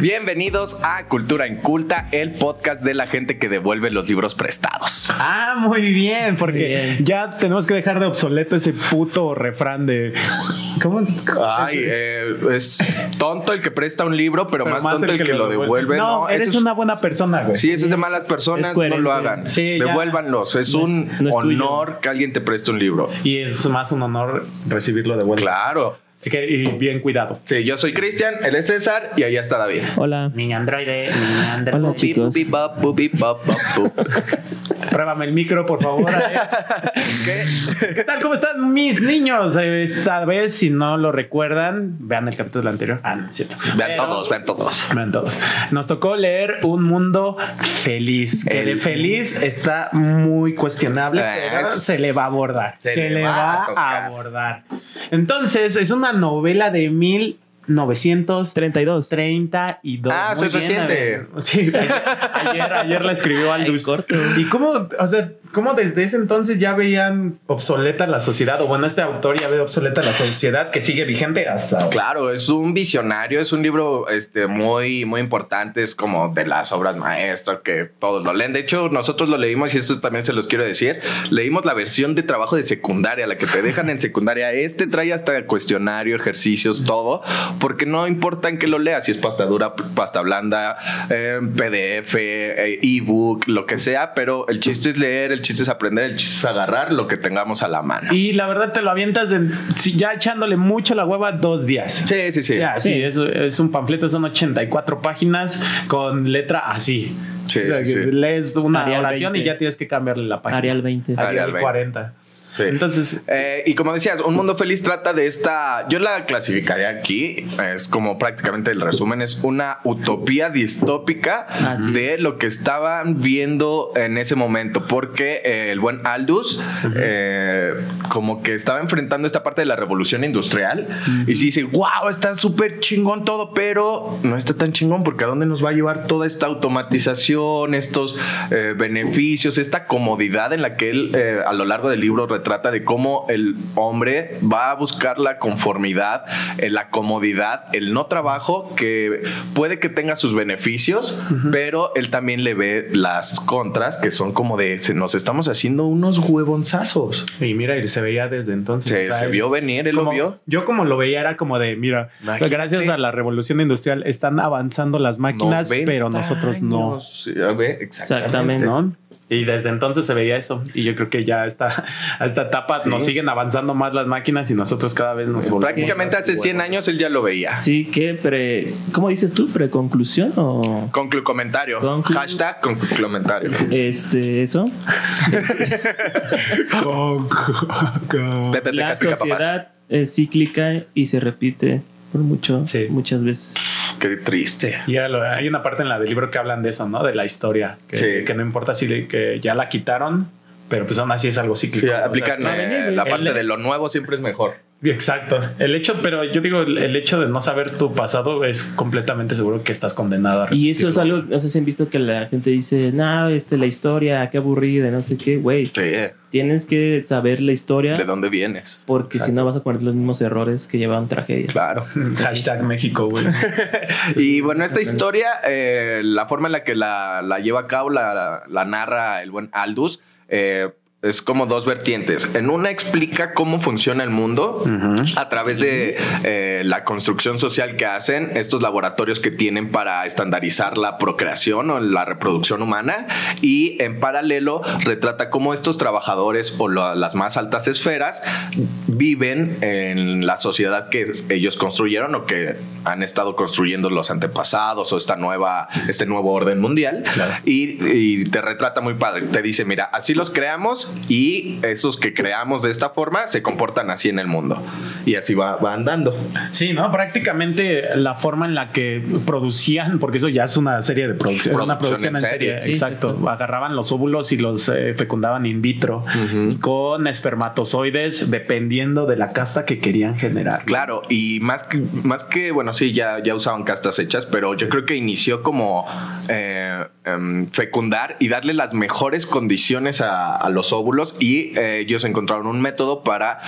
Bienvenidos a Cultura Inculta, el podcast de la gente que devuelve los libros prestados. Ah, muy bien, porque Muy bien. ya tenemos que dejar de obsoleto ese puto refrán de. ¿Cómo? Ay, eh, es tonto el que presta un libro, pero, más, tonto el que, lo devuelve. No, eres es- una buena persona, güey. Sí, eso es de malas personas, no lo hagan. Sí. Devuélvanlos. Es No es- un no es tuyo. honor que alguien te preste un libro. Y es más un honor recibirlo de vuelta. Claro. Así que, y bien cuidado. Sí, yo soy Cristian, él es César y allá está David. Hola. Mi androide, mi androide. Hola, chicos. Pruébame el micro, por favor. ¿Qué? ¿Qué tal? ¿Cómo están mis niños? Eh, Esta vez, si no lo recuerdan, vean el capítulo anterior. Ah, no es cierto. Vean Pero- todos, vean todos. Vean todos. Nos tocó leer Un Mundo Feliz. Que de El- feliz está muy cuestionable, pero es- se le va a abordar. se Se, le va va, a a, tocar. abordar. Entonces, es una novela de 1932. 32. Muy Ah, soy bien, reciente. Sí, ayer, ayer, ayer la escribió Aldous. Ay, corto. ¿Y cómo, o sea, cómo desde ese entonces ya veían obsoleta la sociedad? O bueno, este autor ya ve obsoleta la sociedad que sigue vigente hasta. Claro, es un visionario, es un libro este, muy, muy importante, es como de las obras maestras que todos lo leen. De hecho, nosotros lo leímos y esto también se los quiero decir. Leímos la versión de trabajo de secundaria, la que te dejan en secundaria. Este trae hasta cuestionario, ejercicios, todo, porque no importa en qué lo leas, si es pasta dura, pasta blanda, eh, PDF, eh, ebook, lo que sea, pero el chiste es leer, el chiste es aprender, el chiste es agarrar lo que tengamos a la mano. Y la verdad te lo avientas en- sí, ya echándole mucho la hueva dos días. Sí, sí, sí. Ya, sí, Sí. Es, es un panfleto, son 84 páginas con letra así. Sí, O sea, sí. Lees una Arial oración 20. y ya tienes que cambiarle la página. Arial 20. Arial, Arial 20. 40. Sí. Entonces, Eh, y como decías, Un Mundo Feliz trata de esta, yo la clasificaría aquí, es como prácticamente el resumen, es una utopía distópica Ah, sí. de lo que estaban viendo en ese momento, porque eh, el buen Aldous eh, como que estaba enfrentando esta parte de la revolución industrial y sí dice, wow, está súper chingón todo, pero no está tan chingón porque a dónde nos va a llevar toda esta automatización, estos eh, beneficios, esta comodidad en la que él eh, a lo largo del libro retrata de cómo el hombre va a buscar la conformidad, eh, la comodidad, el no trabajo, que puede que tenga sus beneficios, pero él también le ve las contras, que son como de, se- nos estamos haciendo unos huevonzazos. y mira, y se veía desde entonces. Se, O sea, se vio venir, él lo como- vio. Yo como lo veía era como de, mira, Imagínate. gracias a la revolución industrial están avanzando las máquinas, 90 pero nosotros no. años. Sí, a ver, exactamente. Exactamente. ¿no? Y desde entonces se veía eso. Y yo creo que ya está, a esta etapa Sí. nos siguen avanzando más las máquinas y nosotros cada vez nos volvemos Prácticamente hace 100 huevos. años él ya lo veía. Sí, ¿qué? Pre, ¿Cómo dices tú? ¿Preconclusión o Conclu comentario. Conclu- Hashtag conclu comentario. este, eso? Pepe, te La castiga, papás. sociedad es cíclica y se repite por mucho, Sí. muchas veces. Qué triste. Y ya lo- hay una parte en la del libro que hablan de eso, ¿no? De la historia. Que, Sí. que no importa si le- que ya la quitaron, pero pues aún así es algo cíclico. Sí, O sea, aplican no, eh, la el- parte de lo nuevo siempre es mejor. Exacto. El hecho, pero yo digo, el, hecho de no saber tu pasado es completamente seguro que estás condenado a Y eso es algo, no sé si han visto que la gente dice, no, este, la historia, qué aburrida, no sé qué, güey. Sí. Tienes que saber la historia ¿De dónde vienes? porque si no vas a cometer los mismos errores que llevan tragedias. Claro. Hashtag México, güey. Y bueno, esta historia, eh, la forma en la que la, la lleva a cabo, la, la narra el buen Aldous, eh, es como dos vertientes. En una explica cómo funciona el mundo a través de eh, la construcción social que hacen, estos laboratorios que tienen para estandarizar la procreación o la reproducción humana. Y en paralelo retrata cómo estos trabajadores o la- las más altas esferas viven en la sociedad que ellos construyeron o que han estado construyendo los antepasados o esta nueva, este nuevo orden mundial. Claro. Y, y te retrata muy padre. Te dice, mira, así los creamos y esos que creamos de esta forma se comportan así en el mundo. Y así va, va andando. Sí, ¿no? Prácticamente la forma en la que producían, porque eso ya es una serie de producción, una Producción producción en en serie, serie. Sí, exacto. exacto. Agarraban los óvulos y los eh, fecundaban in vitro Ujú. con espermatozoides dependiendo de la casta que querían generar. Claro, y más que, más que, bueno, sí, ya, ya usaban castas hechas, pero yo creo que inició como eh, em, fecundar y darle las mejores condiciones a, a los óvulos y eh, ellos encontraron un método para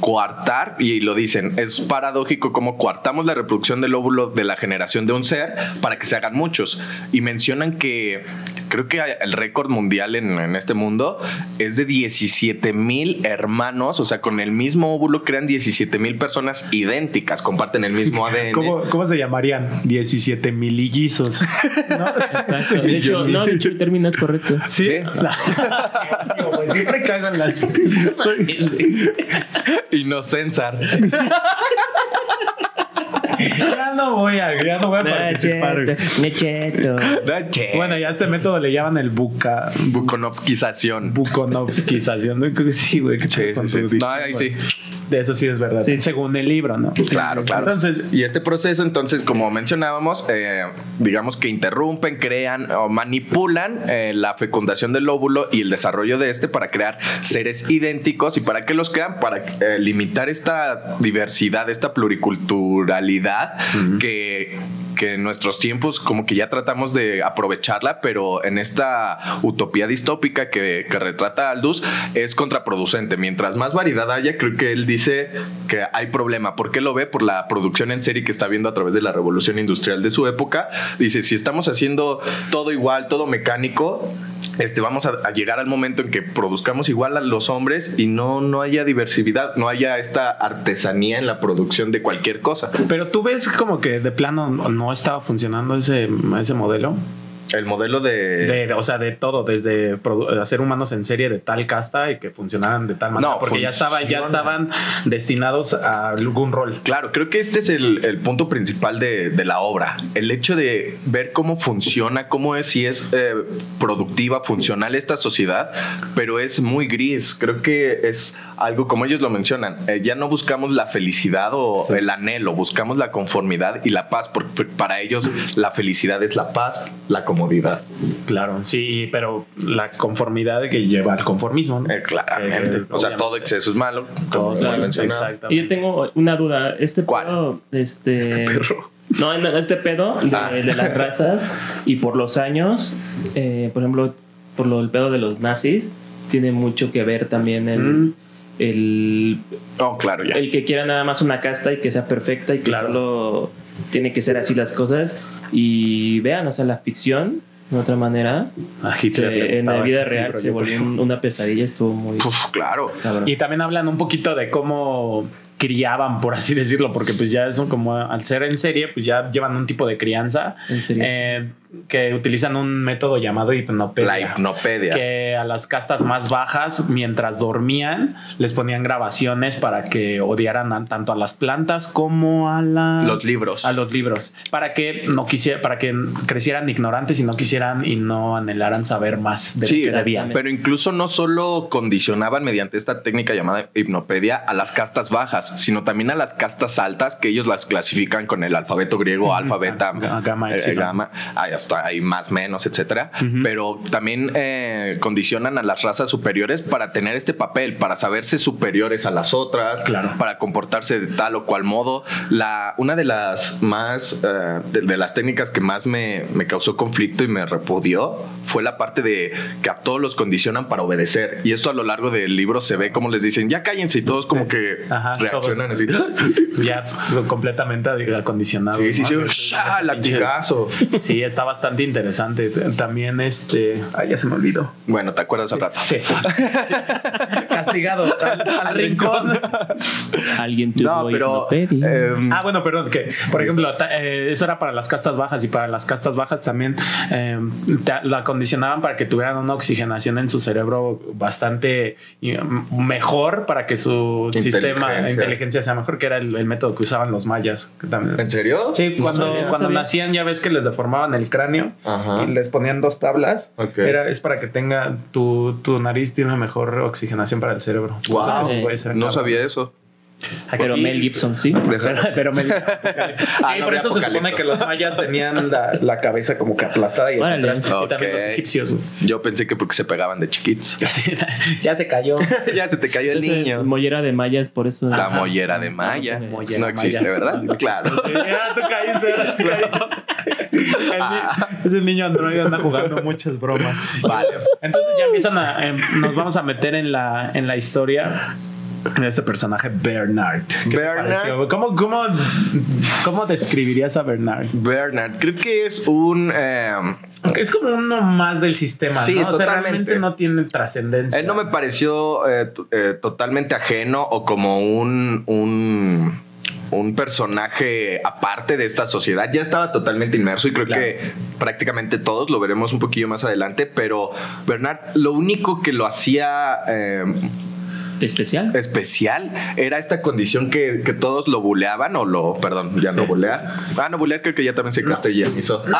coartar, y lo dicen, es paradójico como coartamos la reproducción del óvulo de la generación de un ser para que se hagan muchos. Y mencionan que creo que el récord mundial en, en este mundo es de 17 mil hermanos, o sea, con el mismo óvulo crean 17 mil personas idénticas, comparten el mismo ADN. ¿Cómo, cómo se llamarían? 17 milillizos. ¿no? Exacto. De hecho, no, de hecho, el término es correcto. Sí. Sí. Digo, güey, Siempre cagan las. Inocensar. Ya no voy a, ya no voy a participar. Necheto. Bueno, ya a este método le llaman el buca. Buconovskización. Buconovskización. ¿no? Creo que Sí, güey. qué Sí, sí, sí. No, ahí sí. De eso sí es verdad. Sí. Según el libro, ¿no? Claro, claro. Entonces, y este proceso, entonces, como mencionábamos, eh, digamos que interrumpen, crean o manipulan eh, la fecundación del óvulo y el desarrollo de este para crear seres idénticos. ¿Y para qué los crean? Para eh, limitar esta diversidad, esta pluriculturalidad que que en nuestros tiempos como que ya tratamos de aprovecharla, pero en esta utopía distópica que, que retrata Aldous es contraproducente. Mientras más variedad haya, creo que él dice que hay problema. ¿Por qué lo ve? Por la producción en serie que está viendo a través de la revolución industrial de su época. Dice, si estamos haciendo todo igual, todo mecánico, este, vamos a, llegar al momento en que produzcamos igual a los hombres y no, no haya diversidad, no haya esta artesanía en la producción de cualquier cosa. pero tú ves como que de plano no estaba funcionando ese, ese modelo. El modelo de... De- o sea, de todo, desde hacer humanos en serie de tal casta y que funcionaran de tal manera. No, porque ya, estaba, ya estaban destinados a algún rol. Claro, creo que este es el, el punto principal de, de la obra. El hecho de ver cómo funciona, cómo es, si es eh, productiva, funcional esta sociedad, pero es muy gris. Creo que es algo, como ellos lo mencionan, eh, ya no buscamos la felicidad o el anhelo, buscamos la conformidad y la paz, porque para ellos la felicidad es la paz, la comodidad. Claro, sí, pero la conformidad que lleva al conformismo. ¿no? Eh, claramente. Eh, o sea, todo exceso es malo. Todo, como claro. Y yo tengo una duda. Este ¿Cuál? pedo, este. perro. No, no, este pedo de, Ah. de las razas y por los años, eh, por ejemplo, por lo del pedo de los nazis, tiene mucho que ver también el, Mm. El, Oh, claro, ya. el que quiera nada más una casta y que sea perfecta y que Claro. solo tiene que ser así las cosas. Y vean, o sea, la ficción, de otra manera, se- en la vida real se volvió una pesadilla, estuvo muy Uf, claro. cabrón. Y también hablan un poquito de cómo criaban, por así decirlo, porque pues ya eso como al ser en serie, pues ya llevan un tipo de crianza eh, que utilizan un método llamado hipnopedia. La hipnopedia. que a las castas más bajas, mientras dormían, les ponían grabaciones para que odiaran a- tanto a las plantas como a las Los libros. a los libros, para que no quisiera, para que crecieran ignorantes y no quisieran y no anhelaran saber más de Sí, lo que sabían. pero incluso no solo condicionaban mediante esta técnica llamada hipnopedia a las castas bajas, sino también a las castas altas, que ellos las clasifican con el alfabeto griego, alfa, beta, Ga- gamma, eh, gamma, ahí hasta ahí más, menos, etcétera. Pero también eh, condicionan a las razas superiores para tener este papel, para saberse superiores a las otras, Claro. para comportarse de tal o cual modo. La, una de las más, eh, de, de las técnicas que más me, me causó conflicto y me repudió fue la parte de que a todos los condicionan para obedecer. Y esto a lo largo del libro se ve como les dicen, ya cállense y todos como que Ajá, reaccionan así. ya son completamente acondicionados. Sí, sí, sí, latigazo. Sí, está bastante interesante. También este. Ay, ya se me olvidó. Bueno, ¿te acuerdas al rato? Sí. Castigado al, al rincón. Alguien tuvo No, pero... em, Ah, bueno, perdón, que por ejemplo, ta- eh, eso era para las castas bajas y para las castas bajas también eh, te- la acondicionaban para que tuvieran una oxigenación en su cerebro bastante mm, mejor para que su sistema Inteligencia. Inteligencia sea mejor, que era el, el método que usaban los mayas. también- ¿En serio? Sí, No cuando, sabía, cuando sabía. nacían ya ves que les deformaban el cráneo Ajá. y les ponían dos tablas. Era, es para que tenga tu, tu nariz tiene mejor oxigenación para el cerebro. Wow. O sea, eran No sabía eso. Pero Aquí- Mel Gibson sí. Pero, pero me- sí, Ah, no por eso se supone que los mayas tenían la, la cabeza como que aplastada y atrás. Y también los egipcios. güey. Yo pensé que porque se pegaban de chiquitos. Ya se cayó. ya se te cayó el niño. mollera de mallas, por eso. La Ajá. mollera de Maya. No existe, Maya. ¿verdad? Claro. Sí, ya tú caíste. tú caíste. Ese niño androide anda jugando muchas bromas. Vale. Entonces ya empiezan a. em, nos vamos a meter en la, en la historia este personaje Bernard. ¿Qué te Bernard. ¿Cómo, cómo, ¿Cómo describirías a Bernard? Bernard, creo que es un. eh, Es como uno más del sistema, Sí, ¿no? O sea, realmente no tiene trascendencia. Él no me pareció eh, eh, totalmente ajeno o como un, un, un personaje aparte de esta sociedad. Ya estaba totalmente inmerso y creo Claro. que prácticamente todos lo veremos un poquillo más adelante, pero Bernard lo único que lo hacía... Especial. especial era esta condición que, que todos lo buleaban o lo, perdón, ya no bulear. Ah, no bulear creo que ya también se castellanizó.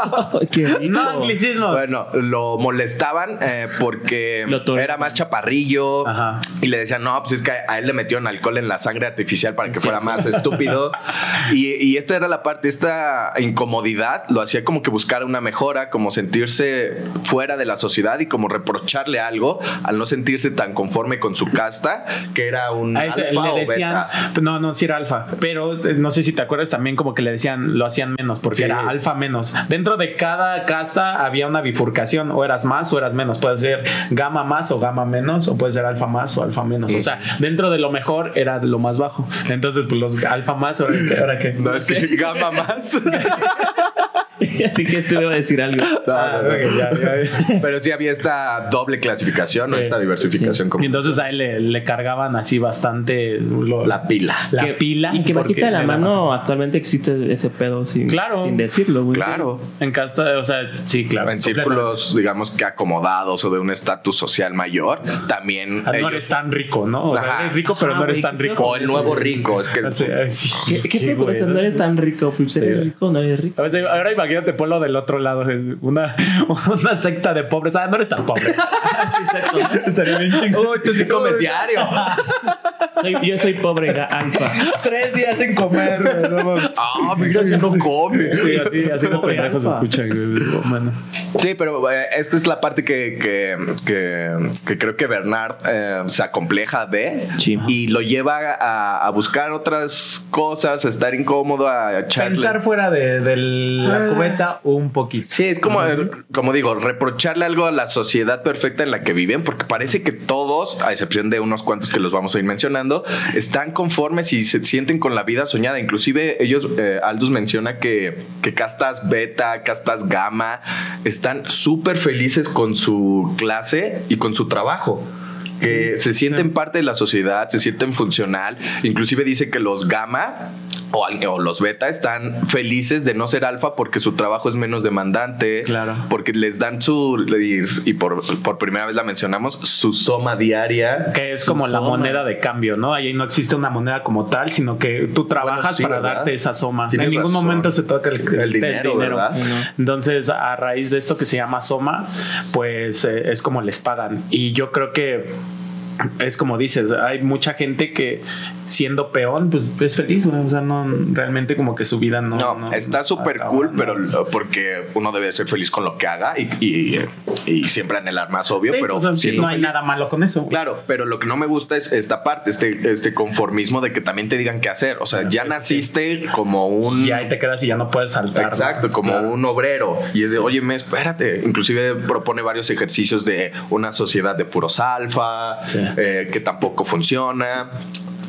Qué rico. No, anglicismo. Bueno, lo molestaban eh, porque Lo era más chaparrillo Ajá. y le decían, no, pues es que a él le metieron alcohol en la sangre artificial para que fuera más estúpido. y, y esta era la parte, esta incomodidad lo hacía como que buscar una mejora, como sentirse fuera de la sociedad y como reprocharle algo al no sentirse tan conforme con su casta, que era un A ese alfa o decían, beta. no, no, sí era alfa, pero eh, no sé si te acuerdas también como que le decían, lo hacían menos, porque Sí. era alfa menos. Dentro de cada casta había una bifurcación, o eras más o eras menos. Puede ser gamma más o gamma menos, o puede ser alfa más o alfa menos. O sea, dentro de lo mejor era lo más bajo. Entonces, pues los alfa más, ahora qué? No, es que gama más. Dije, te iba a decir algo. No, Ah, no, no. ok, ya, ya. Pero sí había esta doble clasificación, ¿no? Sí. esta diversificación como Y entonces a él le, le cargaban así bastante lo- la pila. la Que- pila. Y que bajita de la mano actualmente existe ese pedo sin, Claro. sin decirlo, güey. Claro. En casta, o sea, sí, claro. En círculos, digamos que acomodados o de un estatus social mayor, también. Ah, No ellos- eres tan rico, ¿no? O sea, Ajá. eres rico, pero Ajá, no eres tan qué rico. o el nuevo rico. Es que sí. ¿Qué, qué Sí, pedo con güey, eso? No eres tan rico. Pues eres Sí. rico, no eres rico. A veces, ahora imagínate ponlo del otro lado, una, una secta de pobres. Ah, no eres tan pobre. Sí, exacto. Estaría bien chingón. Uy, tú sí comes diario. Soy- yo soy pobre alfa. Tres días sin comer, güey. no. Ah, mira, si no come. Sí, así, así como pendejos se alfa. escuchan, güey. Mano. Sí, pero eh, esta es la parte que, que, que- que creo que Bernard eh, se acompleja de Sí. y lo lleva a, a buscar otras cosas, a estar incómodo, a echarle. Pensar fuera de, de la cubeta un poquito. Sí, es como, como digo, reprocharle algo a la sociedad perfecta en la que viven, porque parece que todos, a excepción de unos cuantos que los vamos a ir mencionando, están conformes y se sienten con la vida soñada. Inclusive ellos, eh, Aldous menciona que, que castas beta, castas gamma, están súper felices con su clase y con su trabajo. Que se sienten parte de la sociedad, se sienten funcional. Inclusive dice que los gamma o, los beta están felices de no ser alfa porque su trabajo es menos demandante. Claro. Porque les dan su, y por, por primera vez la mencionamos, su soma diaria. Que es como la moneda de cambio, ¿no? Ahí no existe una moneda como tal, sino que tú trabajas sí, para ¿verdad? darte esa soma. Tienes en ningún razón. momento se toca el, El dinero, ¿verdad? Entonces, a raíz de esto que se llama soma, pues eh, es como les pagan. Y yo creo que es como dices, hay mucha gente que siendo peón, pues es feliz, güey. o sea, no realmente como que su vida no. No, está no súper cool, ¿no? pero porque uno debe ser feliz con lo que haga y, y, y siempre anhelar más, obvio, Sí, pero o sea, sí, no hay feliz. nada malo con eso. Claro, pero lo que no me gusta es esta parte, este, este conformismo de que también te digan qué hacer. O sea, ya sí, naciste como un. Y ahí te quedas y ya no puedes saltar. ¿no? Exacto, como Claro. un obrero. Y es de, oye, me espérate. Inclusive propone varios ejercicios de una sociedad de puros alfa, eh, que tampoco funciona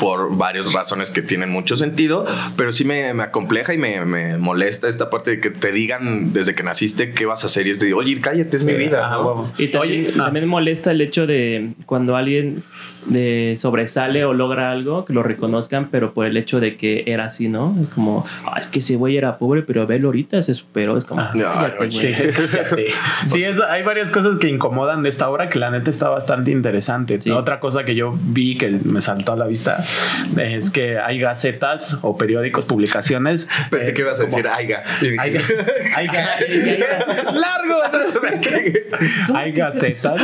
por varias razones que tienen mucho sentido, pero sí me, me acompleja y me, me molesta esta parte de que te digan desde que naciste qué vas a hacer y es de, oye, cállate, es mi vida. Ah. Y también, Oye, ah. también molesta el hecho de cuando alguien de sobresale o logra algo, que lo reconozcan, pero por el hecho de que era así, ¿no? Es como, ah, es que ese güey era pobre, pero velo ahorita, se superó. Es como, Ah, cállate, güey. Sí, cállate. Sí, es- hay varias cosas que incomodan de esta obra que la neta está bastante interesante. Sí. Otra cosa que yo vi que me saltó a la vista es que hay gacetas o periódicos, publicaciones. Pensé eh, que ibas a como- decir aiga. ¡Largo! hay gacetas.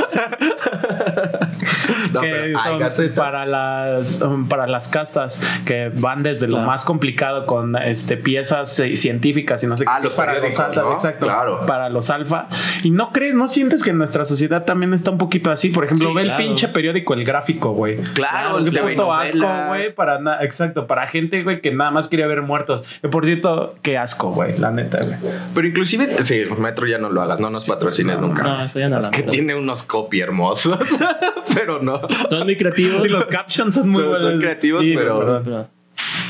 No, que son para las um, para las castas que van desde lo Claro. más complicado con este piezas eh, científicas y no sé Ah, qué los para los alfa, ¿no? exacto, Claro. para los alfa y no crees no sientes que en nuestra sociedad también está un poquito así por ejemplo Sí, ve claro. el pinche periódico el gráfico güey Claro, el puto asco güey para na- exacto para gente güey que nada más quería ver muertos Eh, por cierto qué asco güey la neta güey Pero inclusive, sí, Metro ya no lo hagas, no nos patrocines nunca. No, eso ya no Es lo que tiene unos copy hermosos, pero no. Son muy creativos. Sí, los captions son muy Son- son buenos. creativos, Sí, pero- perdón. pero-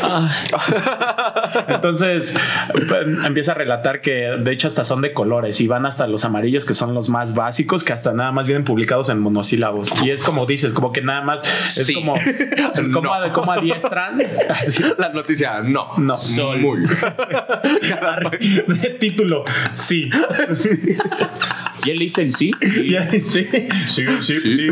Ah, Entonces em, empieza a relatar que de hecho hasta son de colores y van hasta los amarillos que son los más básicos que hasta nada más vienen publicados en monosílabos y es como dices como que nada más es Sí. como como, No. como adiestran así. La noticia, no. No. Sol. Muy. de título sí ¿Ya leíste el sí? Ahí, sí, sí, sí, sí.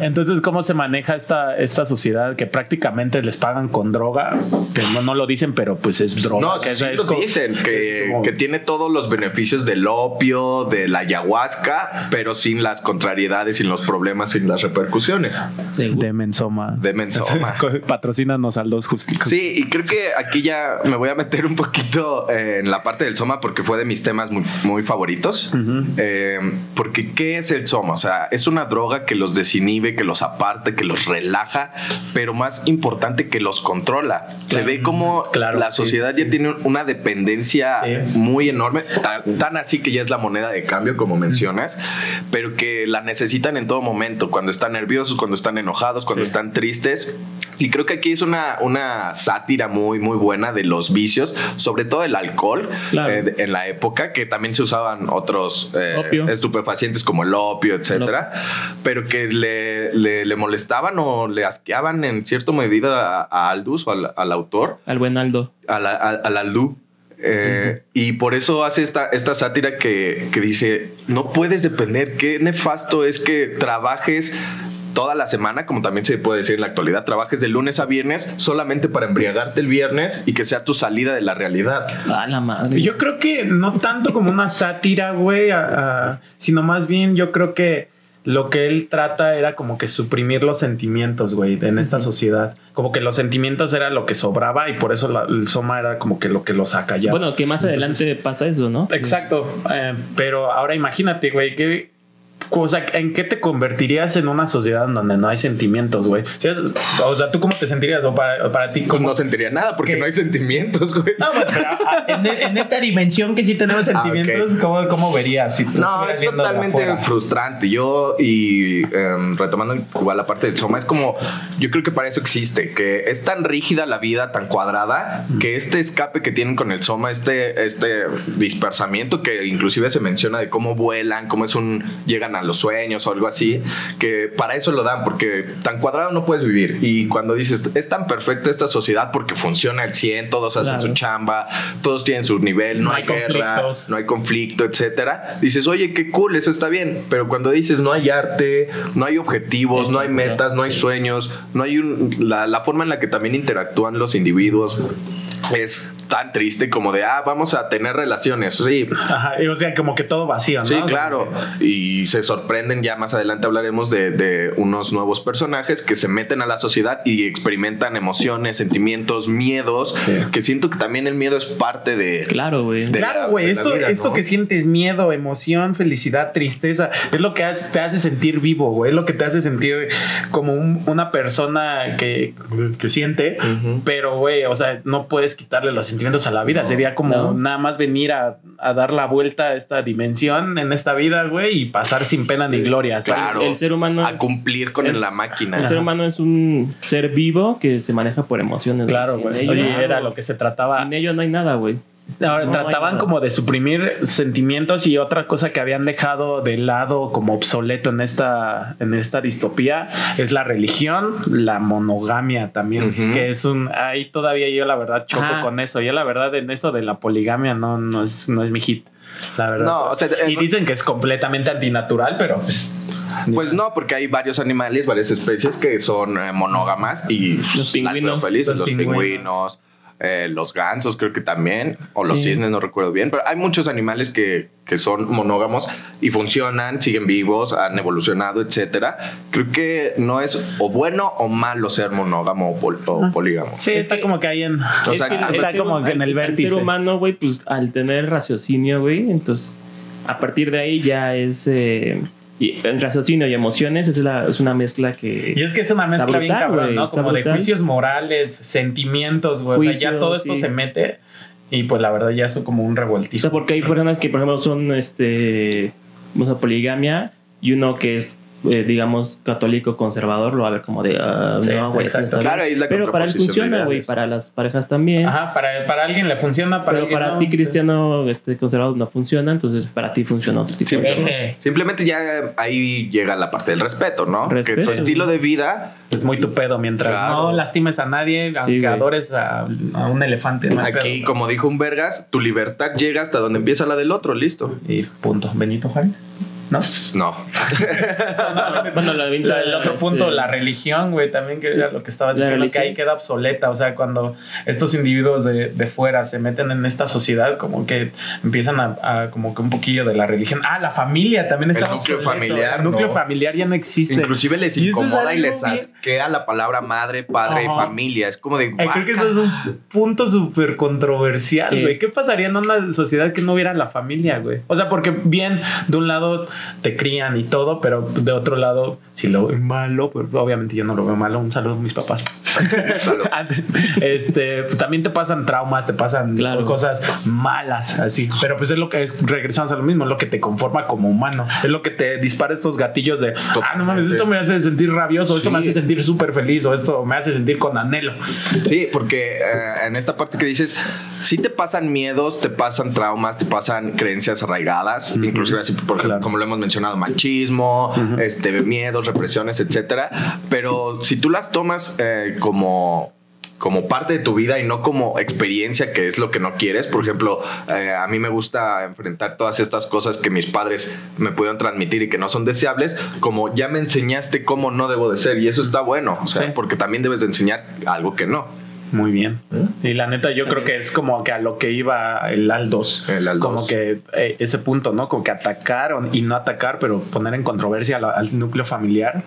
Entonces, ¿cómo se maneja esta, esta sociedad que prácticamente les pagan con droga? Que no, no lo dicen, pero pues es droga. No, que sí es lo como- dicen, que, es como- que tiene todos los beneficios del opio, de la ayahuasca, pero sin las contrariedades, sin los problemas, sin las repercusiones Seguro. de Mensoma. de Mensoma. Patrocínanos al dos justicos. Sí, y creo que aquí ya me voy a meter un poquito eh, en la parte del Soma porque fue de mis temas muy, muy favoritos. Eh, porque, ¿qué es el Soma? O sea, es una droga que los desinhibe, que los aparte, que los relaja, pero más importante, que los controla. Se ve como Claro, la sociedad sí, ya tiene una dependencia Sí. muy enorme, tan, tan así que ya es la moneda de cambio, como mencionas, pero que la necesitan en todo momento, cuando están nerviosos, cuando están enojados, cuando están tristes. Y creo que aquí es una, una sátira muy, muy buena de los vicios, sobre todo el alcohol, Claro. eh, en la época, que también se usaban otros eh, estupefacientes como el opio, etcétera, pero que le, le- le molestaban o le asqueaban en cierta medida a, a Aldous o al, al autor Al buen Aldo. a la, a, a la Lu. Eh, Y por eso hace esta, esta sátira que, que dice, no puedes depender, qué nefasto es que trabajes toda la semana, como también se puede decir en la actualidad, trabajes de lunes a viernes solamente para embriagarte el viernes y que sea tu salida de la realidad. A la madre. Yo creo que no tanto como una sátira, güey, a- a- sino más bien yo creo que lo que él trata era como que suprimir los sentimientos, güey, en esta sociedad. Como que los sentimientos era lo que sobraba y por eso la- el soma era como que lo que los acallaba. Bueno, que más Entonces- adelante pasa eso, ¿no? Exacto. eh, pero ahora imagínate, güey, que. O sea, ¿en qué te convertirías en una sociedad donde no hay sentimientos, güey? O sea, ¿tú cómo te sentirías? O para, para ti, Pues no sentiría nada porque ¿Qué? no hay sentimientos, güey. No, bueno, pero ah, en, en esta dimensión que sí tenemos sentimientos, ¿cómo, cómo verías? Si No, es totalmente frustrante. Yo, y em, retomando igual la parte del soma, es como, yo creo que para eso existe, que es tan rígida la vida, tan cuadrada, que este escape que tienen con el soma, este, este dispersamiento que inclusive se menciona de cómo vuelan, cómo es un, llegan a los sueños o algo así, que para eso lo dan, porque tan cuadrado no puedes vivir. Y cuando dices, es tan perfecta esta sociedad porque funciona al 100, todos hacen Claro. su chamba, todos tienen su nivel, no, No hay, guerra, conflictos. no hay conflicto, etcétera. Dices, oye, qué cool, eso está bien. Pero cuando dices no hay arte, no hay objetivos, no hay metas, no hay sueños, no hay un, la, la forma en la que también interactúan los individuos es tan triste como de, ah, vamos a tener relaciones. Sí, Ajá, y o sea, como que todo vacío, ¿no? Sí, claro. Y se sorprenden, ya más adelante hablaremos de, de unos nuevos personajes que se meten a la sociedad y experimentan emociones, sentimientos, miedos, Sí. que siento que también el miedo es parte de... Claro, güey. Claro, güey, esto, vida, esto ¿no? que sientes miedo, emoción, felicidad, tristeza, es lo que te hace sentir vivo, güey, es lo que te hace sentir como un- una persona que, que siente, pero, güey, o sea, no puedes quitarle los sentimientos a la vida, sería como No. nada más venir a, a dar la vuelta a esta dimensión en esta vida, güey, y pasar sin pena ni gloria. ¿sabes? Claro. El ser humano a es- cumplir con es- la máquina. El ser humano es un ser vivo que se maneja por emociones. Claro, güey. Oye, era lo que se trataba. Sin ello no hay nada, güey. Ahora, No, trataban no como de suprimir sentimientos y otra cosa que habían dejado de lado como obsoleto en esta, en esta distopía es la religión, la monogamia también, que es un, ahí todavía yo la verdad choco Ajá. con eso. Yo la verdad en eso de la poligamia no, no es, no es mi hit. La verdad. No, o sea, y dicen que es completamente antinatural, pero pues. Pues no, porque hay varios animales, varias especies que son eh, monógamas y Los pingüinos, felices, los los, pingüinos. pingüinos. Eh, los gansos creo que también, o los Sí. cisnes, no recuerdo bien, pero hay muchos animales que, que son monógamos y funcionan, siguen vivos, han evolucionado, etcétera. Creo que no es o bueno o malo ser monógamo o, pol- o polígamo. Sí, Es está que- como que ahí en. O sea, está ser como que en el vértice. ser humano, güey, pues al tener raciocinio, güey, entonces a partir de ahí ya es. eh, y el raciocinio y emociones es, la, es una mezcla que. Y es que es una mezcla Está bien brutal, cabrón, ¿no? Como de brutal. juicios morales, sentimientos, güey. o sea, ya todo esto sí. se mete y pues la verdad ya es como un O revoltijo. sea, porque hay personas que, por ejemplo, son este. O sea, poligamia y uno que es, eh, digamos, católico conservador lo va a ver como de. ah, Sí, no, güey, eso no exacto. está Claro, bien. ahí es la Pero para él funciona, güey, para las parejas también. Ajá, para, para alguien le funciona, para pero para no. ti, cristiano este, conservador, no funciona, entonces para ti funciona otro tipo Sí, de. Eje. Simplemente ya ahí llega la parte del respeto, ¿no? Respeto. Que tu estilo de vida Es muy tu pedo mientras Claro. no lastimes a nadie, aunque adores a, a un elefante. No Aquí, pedo. como dijo un Vergas, tu libertad llega hasta donde empieza la del otro, listo. Y punto. Benito Juárez. ¿No? No. bueno, la el otro este, punto, la religión, güey, también que Sí. era lo que estaba diciendo, que ahí queda obsoleta. O sea, cuando estos individuos de, de fuera se meten en esta sociedad, como que empiezan a, a como que un poquillo de la religión. Ah, la familia también El está núcleo obsoleto. familiar, El núclleo no. familiar ya no existe. Inclusive les incomoda y les asquea la palabra madre, padre Ajá. y familia. Es como de. Eh, creo que eso es un punto súper controversial, Sí. güey. ¿Qué pasaría en una sociedad que no hubiera la familia, güey? O sea, porque bien, de un lado te crían y todo, pero de otro lado, si lo ven malo, pues obviamente yo no lo veo malo. Un saludo a mis papás. Este, pues también te pasan traumas, te pasan Claro. cosas malas, así. Pero pues es lo que es, regresamos a lo mismo, es lo que te conforma como humano. Es lo que te dispara estos gatillos de, ah, no mames, esto me hace sentir rabioso, esto me hace sentir súper feliz, o esto me hace sentir con anhelo. Sí, porque eh, en esta parte que dices, sí te pasan miedos, te pasan traumas, te pasan creencias arraigadas, inclusive así, por ejemplo, Claro. como lo hemos mencionado, machismo, este, miedos, represiones, etcétera. Pero si tú las tomas eh, como como parte de tu vida y no como experiencia que es lo que no quieres. Por ejemplo, eh, a mí me gusta enfrentar todas estas cosas que mis padres me pudieron transmitir y que no son deseables, como ya me enseñaste cómo no debo de ser y eso está bueno, o sea, Sí. porque también debes de enseñar algo que no. Muy bien. Y la neta, yo creo que es como que a lo que iba el Aldos. El Aldos. Como que eh, ese punto, ¿no? Como que atacar o- y no atacar, pero poner en controversia la- al núcleo familiar.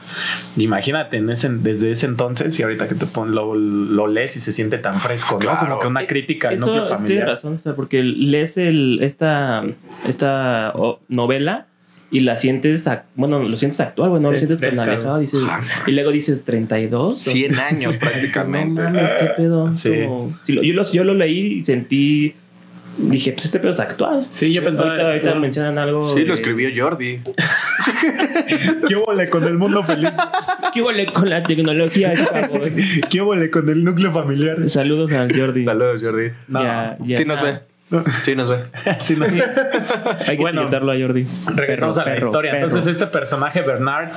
Imagínate en ese, desde ese entonces y ahorita que te pon, lo, lo lees y se siente tan fresco, ¿no? Claro. Como que una crítica al Eso núcleo tienes familiar. razón, César, porque lees el, esta, esta oh, novela y la sientes, bueno, lo sientes actual, bueno, Sí, lo sientes con alejado, dices, Ajá. y luego dices 32. 100 años No prácticamente. mames, qué pedo. Sí. Como- si lo- yo, lo, yo lo leí y sentí, dije, pues este pedo es actual. Sí, yo pensaba. Ahorita, ahorita mencionan algo. Sí, lo de- escribió Jordi. ¿Qué huele con el mundo feliz? ¿Qué huele con la tecnología? ¿Qué huele con el núcleo familiar? Saludos al Jordi. Saludos, Jordi. No. Ya, ya. Sí nos ve. Sí nos ve. Sí, no, sí. Hay que Bueno, a Jordi. Regresamos Perro, a la perro, historia. perro. Entonces, este personaje, Bernard,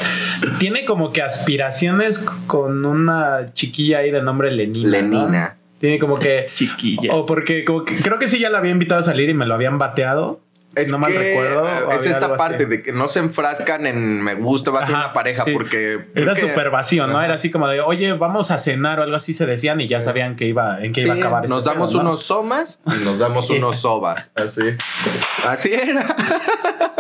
tiene como que aspiraciones con una chiquilla ahí de nombre Lenina. ¿no? Lenina. Tiene como que. Chiquilla. O porque como que, creo que sí ya la había invitado a salir y me lo habían bateado. Es no mal que, recuerdo. eh, Es esta parte así. de que no se enfrascan en me gusta, va a ser Ajá, una pareja, sí. porque. Era súper vacío, ¿no? Ajá. Era así como de, oye, vamos a cenar o algo así se decían y ya sabían que iba, en qué Sí, iba a acabar. nos este damos pedo, ¿no? unos somas y nos damos unos sobas. Así. Así era.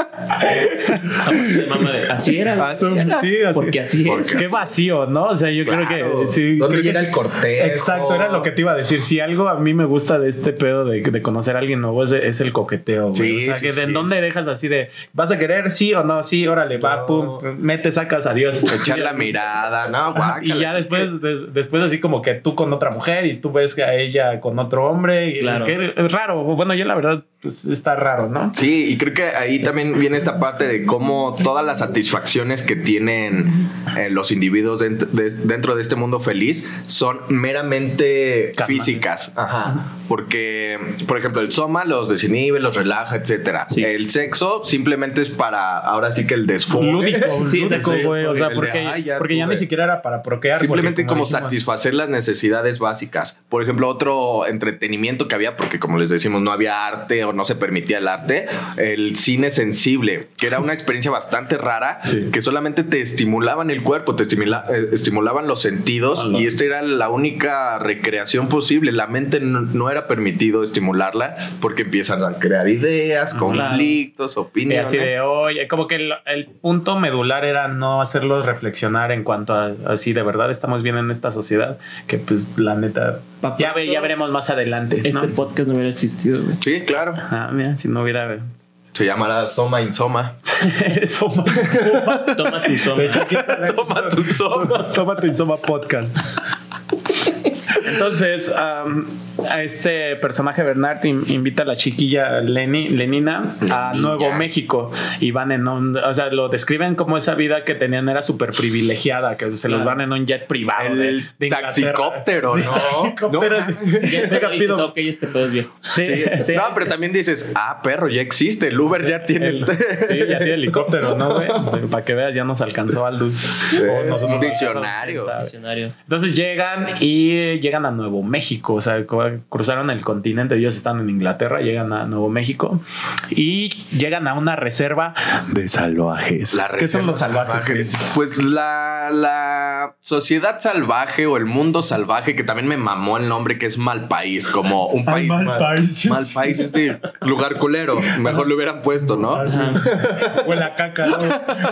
Mamá de- así era. Así Sí, era. así. Porque así Porque- es. Qué vacío, ¿no? O sea, yo creo que sí. ¿Dónde creo que el cortejo? Exacto, era lo que te iba a decir. Si algo a mí me gusta de este pedo de, de conocer a alguien nuevo es, es el coqueteo. Sí, o sea, sí, que en dónde dejas así de, ¿vas a querer? Sí o no, sí, órale, va, No. pum, mete, sacas, adiós. Echar la mirada, no, guácala. Y ya después, de- después así como que tú con otra mujer y tú ves a ella con otro hombre. Y Claro. que es raro. Bueno, yo la verdad, pues está raro, ¿no? Sí, y creo que ahí también viene esta parte de cómo todas las satisfacciones que tienen eh, los individuos dent- de- dentro de este mundo feliz son meramente físicas. Ajá. Porque, por ejemplo, el soma los desinhibe, los relaja, etcétera. Sí. El sexo simplemente es para, ahora sí que el desfogue. Lúdico, Sí, lúdico, exacto. güey. O sea, El de, porque, "Ay, ya porque ya tuve". ni siquiera era para procrear. Simplemente porque, como, dijimos- satisfacer las necesidades básicas. Por ejemplo, otro entretenimiento que había, porque como les decimos, no había arte o no se permitía el arte, el cine sensible, que era una experiencia bastante rara, Sí. que solamente te estimulaban el cuerpo, te estimula- eh, estimulaban los sentidos Hola. y esta era la única recreación posible. La mente no, no era permitido estimularla porque empiezan a crear ideas, conflictos, Y opiniones. así de oye, como que el, el punto medular era no hacerlos reflexionar en cuanto a así de verdad estamos bien en esta sociedad, que pues la neta Papá, ya, ve- ya veremos más adelante. Este ¿no? podcast no hubiera existido, güey. Sí, claro. Ah, mira, si no hubiera Se llamará Soma Insoma. eso más. Toma tu sombra. Toma tu Soma. Toma tu Insoma Podcast. Entonces, a este personaje Bernard in- invita a la chiquilla Leni, Lenina a. Nuevo México y van en un, o sea, lo describen como esa vida que tenían era súper privilegiada, que se los van en un jet privado. El de- taxicóptero, Sí, ¿no? taxicóptero. No. Ya Venga, te dices, ok, este pedo es viejo. Sí, Sí. sí. no, pero también dices, ah, perro, ya existe. El Uber ya tiene. El- sí, ya tiene helicóptero, ¿no, güey? O sea, para que veas, ya nos alcanzó. O nosotros un no visionario. Visionario. Entonces llegan y llegan a Nuevo México, o sea, cruzaron el continente, ellos están en Inglaterra, llegan a Nuevo México y llegan a una reserva de salvajes. La ¿Qué son los salvajes? Pues la, la sociedad salvaje o el mundo salvaje, que también me mamó el nombre, que es mal país, como un país. mal país. Mal país, este lugar culero. Mejor le hubieran puesto, ¿no? Huele a caca, ¿no?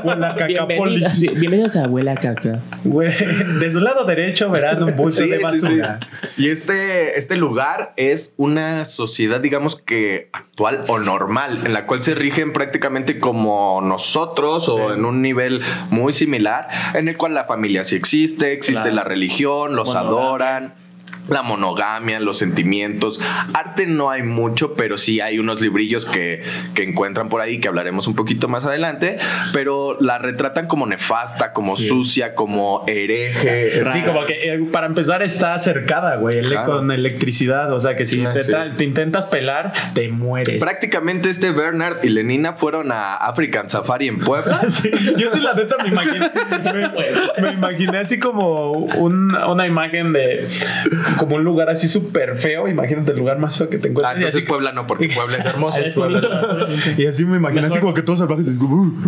Huele a caca Bienvenidos, sí, bienvenidos a Abuela Caca. De su lado derecho verán un buzo Sí, de sí, sí. Y este, este lugar es una sociedad, digamos que actual o normal, en la cual se rigen prácticamente como nosotros o en un nivel muy similar, en el cual la familia sí existe, existe Claro. la religión, los adoran. La monogamia, los sentimientos. Arte no hay mucho, pero sí hay unos librillos que, que encuentran por ahí que hablaremos un poquito más adelante. Pero la retratan como nefasta, como Sí. sucia, como hereje. Sí, como que eh, para empezar está cercada, güey, Claro. con electricidad. O sea que si te, sí. tra- te intentas pelar, te mueres. Prácticamente este Bernard y Lenina fueron a African Safari en Puebla. Sí, yo sí la neta me imaginé me, me imaginé así como un- una imagen de como un lugar así súper feo imagínate el lugar más feo que te Ah, encuentras y entonces así, Puebla no, porque Puebla es hermoso. Es bonito. y así me imaginé así como que todos salvajes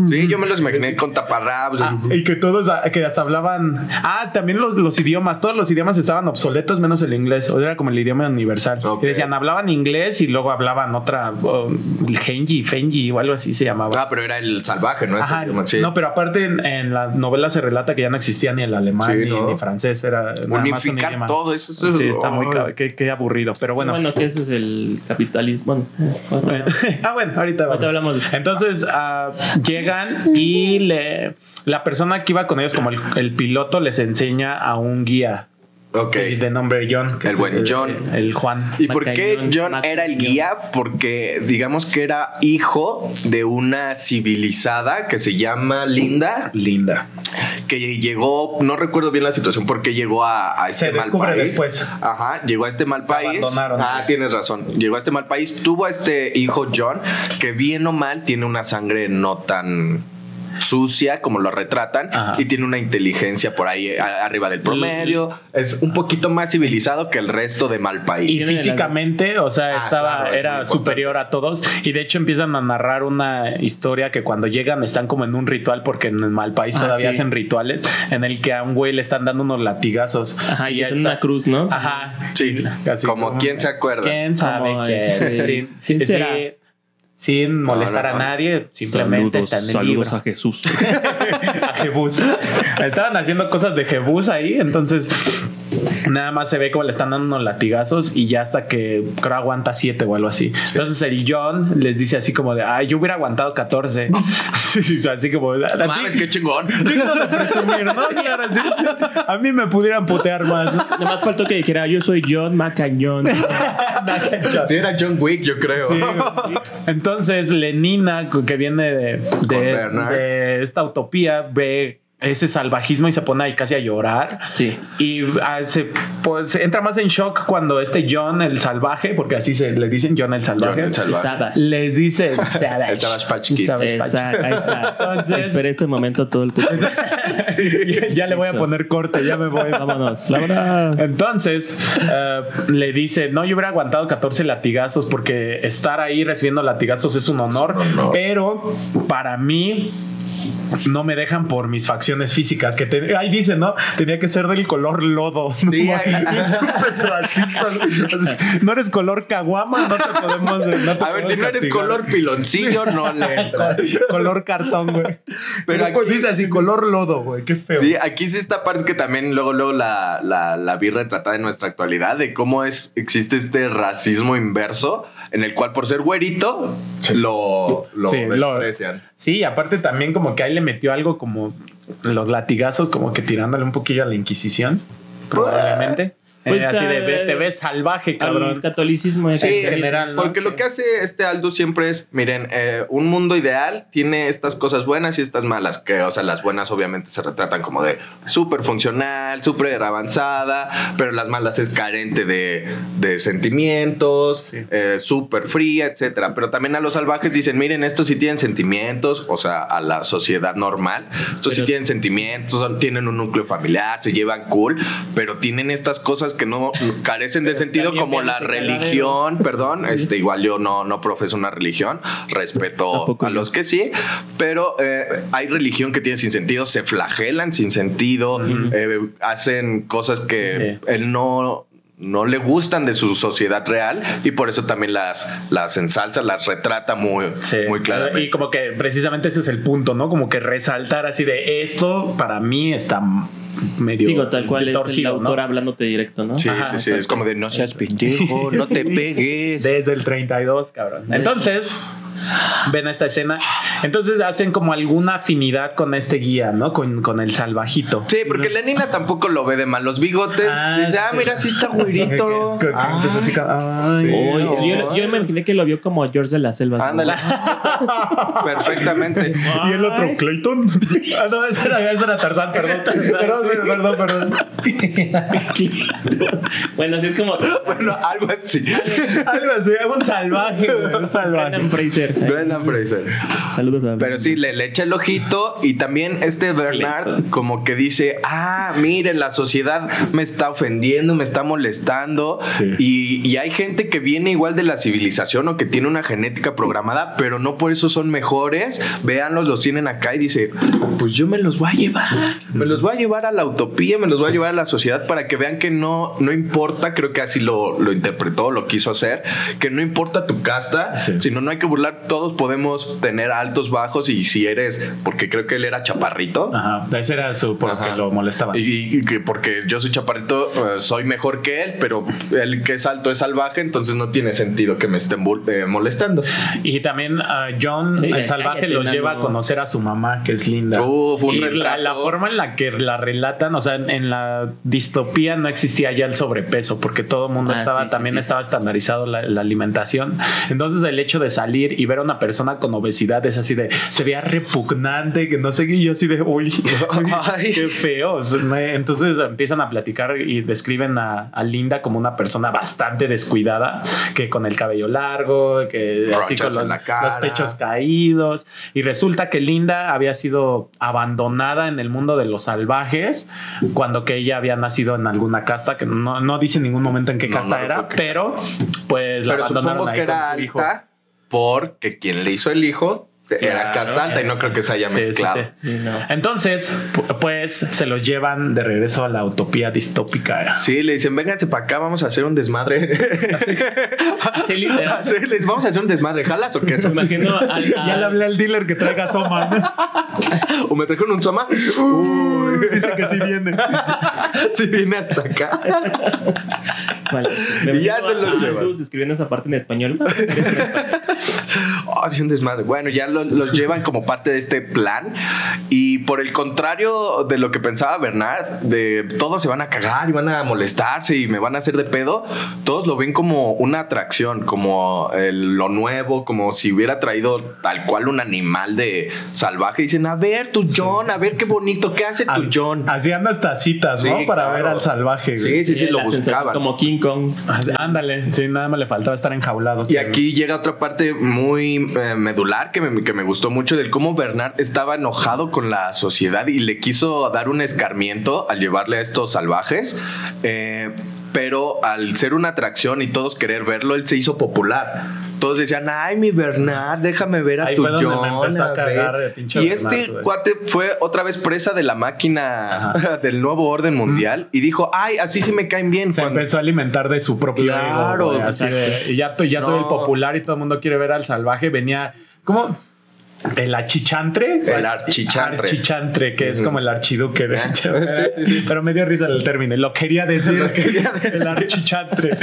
Sí, yo me los imaginé con taparrabos. Ah, y que todos ah, que hasta hablaban ah también los, los idiomas todos los idiomas estaban obsoletos menos el inglés o sea, era como el idioma universal y decían hablaban inglés y luego hablaban otra oh, Genji Fenji o algo así se llamaba Ah, pero era el salvaje, ¿no? Ajá, sí. no, pero aparte en, en la novela se relata que ya no existía ni el alemán Sí, ni, ¿no? ni francés, era nada más un Unificar idioma. todo eso. eso Sí, está muy qué, qué aburrido, pero bueno. Bueno, que ese es el capitalismo. Bueno, Bueno. ah, bueno, ahorita, vamos. Ahorita hablamos de eso. Entonces ah, llegan y le, la persona que iba con ellos, como el, el piloto, les enseña a un guía Ok. de nombre John. que El buen John. El, el Juan. ¿Y por qué John era el guía? Porque digamos que era hijo de una civilizada que se llama Linda, Linda. que llegó, no recuerdo bien la situación, porque llegó a, a este Se mal descubre país. después. Ajá, llegó a este mal país. abandonaron. Ah, tienes razón. Llegó a este mal país, tuvo a este hijo John, que bien o mal tiene una sangre no tan sucia como lo retratan Ajá. y tiene una inteligencia por ahí a- arriba del promedio es un poquito más civilizado que el resto de mal país Y físicamente, o sea, Ah, estaba, claro, es muy era superior a todos. Y de hecho empiezan a narrar una historia que cuando llegan están como en un ritual, porque en el mal país Ah, todavía sí. hacen rituales, en el que a un güey le están dando unos latigazos. Ajá, y ya es está- una cruz, ¿no? Ajá. Sí, Así como quién se acuerda. ¿Quién sabe Como, quién? este, Sin, ¿quién será? Sin molestar a nadie, simplemente está en el libro. Jesús. a Jebus. Estaban haciendo cosas de Jebus ahí, entonces nada más se ve como le están dando unos latigazos y ya hasta que creo aguanta siete o algo así. Entonces el John les dice así como de, ay, yo hubiera aguantado 14. así como, a Mames, qué chingón. A mí me pudieran putear más. Nomás faltó que dijera, yo soy John Macañón. Sí, era John Wick, yo creo. Sí. Entonces, Lenina, que viene de esta utopía, ve ese salvajismo y se pone ahí casi a llorar. Sí. Y ah, se, pues, entra más en shock cuando este John el salvaje, porque así se le dicen John el salvaje, John el salvaje. Savage. le dice el savage. El Savage Patch Kid. Savage Patch. Exacto, ahí está. Entonces- Esperé este momento todo el puto. Sí, ya le voy a poner corte, ya me voy. Vámonos. Vámonos. Entonces eh, le dice: No, yo hubiera aguantado 14 latigazos porque estar ahí recibiendo latigazos es un honor, Es un honor. pero para mí. No me dejan por mis facciones físicas. Que te- ahí dice, ¿no? Tenía que ser del color lodo. Sí, No. No eres color caguama, no te podemos. no te A ver, si no eres color piloncillo, no le entra. color cartón, güey. Pero Pero aquí- dice así, color lodo, güey. Qué feo. Sí, aquí sí esta parte que también luego, luego la, la, la vi retratada en nuestra actualidad de cómo es, existe este racismo inverso en el cual por ser güerito lo, lo Sí, lo-. Sí, aparte también como que ahí le metió algo como los latigazos, como que tirándole un poquillo a la Inquisición, probablemente. Pues, Eh, así de, "Ve- te ves salvaje, Al cabrón. catolicismo es Sí, en general, ¿no? porque Sí. lo que hace este Aldo siempre es, miren, eh, un mundo ideal tiene estas cosas buenas y estas malas, que, o sea, las buenas obviamente se retratan como de súper funcional, súper avanzada, pero las malas es carente de, de sentimientos, Sí. eh, súper fría, etcétera. Pero también a los salvajes dicen, miren, estos sí tienen sentimientos, o sea, a la sociedad normal, estos sí tienen sentimientos, son- tienen un núcleo familiar, se llevan cool, pero tienen estas cosas que no carecen de sentido como la religión, perdón, este igual yo no, no profeso una religión, respeto Tampoco a los que sí, pero eh, hay religión que tiene sin sentido, se flagelan sin sentido, eh, hacen cosas que Sí. él no no le gustan de su sociedad real y por eso también las, las ensalza, las retrata muy, Sí. muy claramente. Y como que precisamente ese es el punto, ¿no? Como que resaltar así de esto para mí está medio Digo, tal cual es el autor hablándote directo, ¿no? Sí, Ajá, sí, sí, exacto. es como de no seas pendejo, no te pegues. Desde el 32, cabrón. Entonces, ven a esta escena. Entonces hacen como alguna afinidad con este guía, ¿no? Con, con el salvajito. Sí, porque la nina tampoco lo ve de mal. Los bigotes. Ah, dice, ah, sí. mira, sí está güerito. Ah, Sí. Yo, yo me imaginé que lo vio como George de la Selva. ¿no? Ándale. Perfectamente. Y el otro, Ay. Clayton. ah, no, ese era, ese era Tarzán, perdón. Perdón, perdón, perdón, perdón. bueno, así es como. Bueno, algo así. Algo así, un salvaje, un salvaje. Fraser. Brendan Fraser. Saludos a Pero sí, le, le echa el ojito y también este Bernard como que dice, ah, mire, la sociedad me está ofendiendo, me está molestando. Sí. Y, y hay gente que viene igual de la civilización o que tiene una genética programada, pero no por eso son mejores. Véanlos, los tienen acá y dice, pues yo me los voy a llevar. Me los voy a llevar a la utopía, me los voy a llevar a la sociedad para que vean que no, no importa, creo que así lo, lo interpretó, lo quiso hacer, que no importa tu casta, Sí. sino no hay que burlar, todos podemos tener altos, bajos y si eres, porque creo que él era chaparrito. Ajá, ese era su porque Ajá. lo molestaba. Y, y que porque yo soy chaparrito, eh, soy mejor que él, pero el que es alto es salvaje, entonces no tiene sentido que me estén eh, molestando. Y también a John, el salvaje, los lleva a conocer a su mamá, que es linda. Uf, un Y la, forma en la que la relatan, o sea, en, en la distopía no existía ya el sobrepeso, porque todo el mundo Ah, estaba, sí, sí, también sí. estaba estandarizado la, la alimentación. Entonces, el hecho de salir y ver a una persona con obesidad es así de, se veía repugnante, que no sé qué, y yo así de, uy, qué feo. O sea, me- Entonces empiezan a platicar y describen a, a Linda como una persona bastante descuidada, que con el cabello largo, que así con los, pechos caídos. Y resulta que Linda había sido abandonada en el mundo de los salvajes cuando que ella había nacido en alguna casta, que no, no dice en ningún momento en qué No, casta no era, pero pues la abandonaron ahí que con era su hijo. alta porque quien le hizo el hijo era Claro. casta alta y no creo que se haya sí, mezclado. sí. Sí, no. Entonces, pu- pues se los llevan de regreso a la utopía distópica. Sí, le dicen, vénganse para acá, vamos a hacer un desmadre. Sí, literal. Sí, les vamos a hacer un desmadre, ¿jalas o qué? Me imagino al, Ya le hablé al dealer que traiga Soma. ¿O me trajeron un soma? Uy, Dice que sí viene. sí viene hasta acá. Vale. Y ya se los a llevan. Escribiendo esa parte en español. Oh, es un desmadre. Bueno, ya lo- los llevan como parte de este plan. Y por el contrario de lo que pensaba Bernard, de todos se van a cagar y van a molestarse y me van a hacer de pedo, todos lo ven como una atracción, como el- lo nuevo, como si hubiera traído tal cual un animal de salvaje. Dicen, a ver tu John, a ver qué bonito, ¿qué hace tu John? Hacían hasta citas, Sí, ¿no? Para claro. ver al salvaje, güey. Sí, sí, sí, lo buscaban. Como King Kong. Ándale, sí, nada más le faltaba estar enjaulado. Y aquí llega otra parte muy eh, medular que me, que me gustó mucho del cómo Bernard estaba enojado con la sociedad y le quiso dar un escarmiento al llevarle a estos salvajes. eh, pero al ser una atracción y todos querer verlo, él se hizo popular. Todos decían, ay, mi Bernard, déjame ver a Ahí tu fue donde me John. empezó a ver". cagar el pinche y Bernard, este güey. cuate fue otra vez presa de la máquina del nuevo orden mundial y dijo, ay, así sí me caen bien. se Cuando- empezó a alimentar de su propio Claro, ego, güey, así de, y ya, ya soy el popular y todo el mundo quiere ver al salvaje. Venía, ¿cómo? El achichantre. El archichantre. Archichantre, que es como el archiduque de Sí, sí, sí. Pero me dio risa el término. Lo quería decir. Lo quería decir. El archichantre.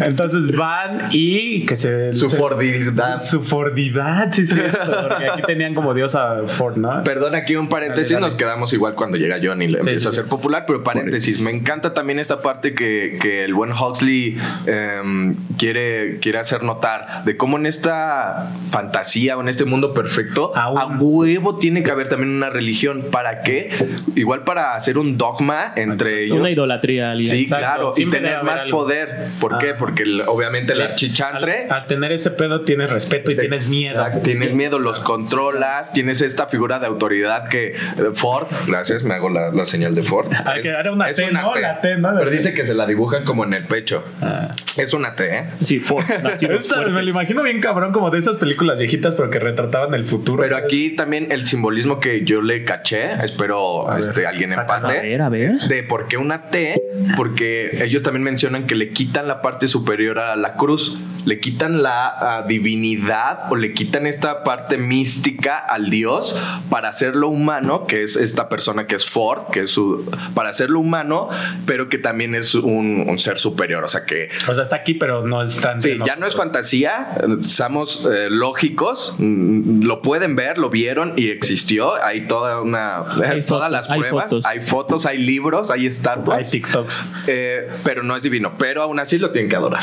Entonces van y que se. Su se- fordidad. Su fordidad, sí, sí. Porque aquí tenían como diosa Ford, ¿no? Perdón, aquí un paréntesis, Dale, dale. nos quedamos igual cuando llega John y le empieza a ser popular, pero paréntesis, me encanta también esta parte que, que el buen Huxley em, quiere, quiere hacer notar, de cómo en esta fantasía o en este mundo perfecto, Aún. a huevo tiene que haber también una religión. ¿Para qué? Igual para hacer un dogma entre ellos. Una idolatría alguien. Sí, Exacto, claro, y siempre tener más algo. poder. ¿Por qué? Ah. Porque el- obviamente el archichantre... Al, al tener ese pedo tienes respeto y tienes miedo. Tienes miedo, los controlas, tienes esta figura de autoridad que eh, Ford, gracias, me hago la, la señal de Ford. Ah, que era una T, ¿no? La T, ¿no? Pero dice que se la dibujan como en el pecho. Ah. Es una T, ¿eh? Sí, Ford. me lo imagino bien cabrón, como de esas películas viejitas, pero que retrataban el futuro. Pero aquí también el simbolismo que yo le caché, espero A ver, este, alguien sácalo. empate. A ver, a ver. De por qué una T, porque ellos también mencionan que le quitan la parte superior a la cruz, le quitan la ah, divinidad o le quitan esta parte mística al Dios para hacerlo humano, que es esta persona que es Ford, que es su, para hacerlo humano, pero que también es un, un ser superior, o sea que O sea, está aquí, pero no es tan. Sí, ya no es fantasía, eh, seamos eh, lógicos, mm, lo pueden ver, lo vieron y existió, hay toda una, Hay todas fotos, las hay pruebas, fotos. hay fotos, hay libros, hay Hay estatuas, TikToks. eh, pero no es divino, pero aún así lo tienen que adorar.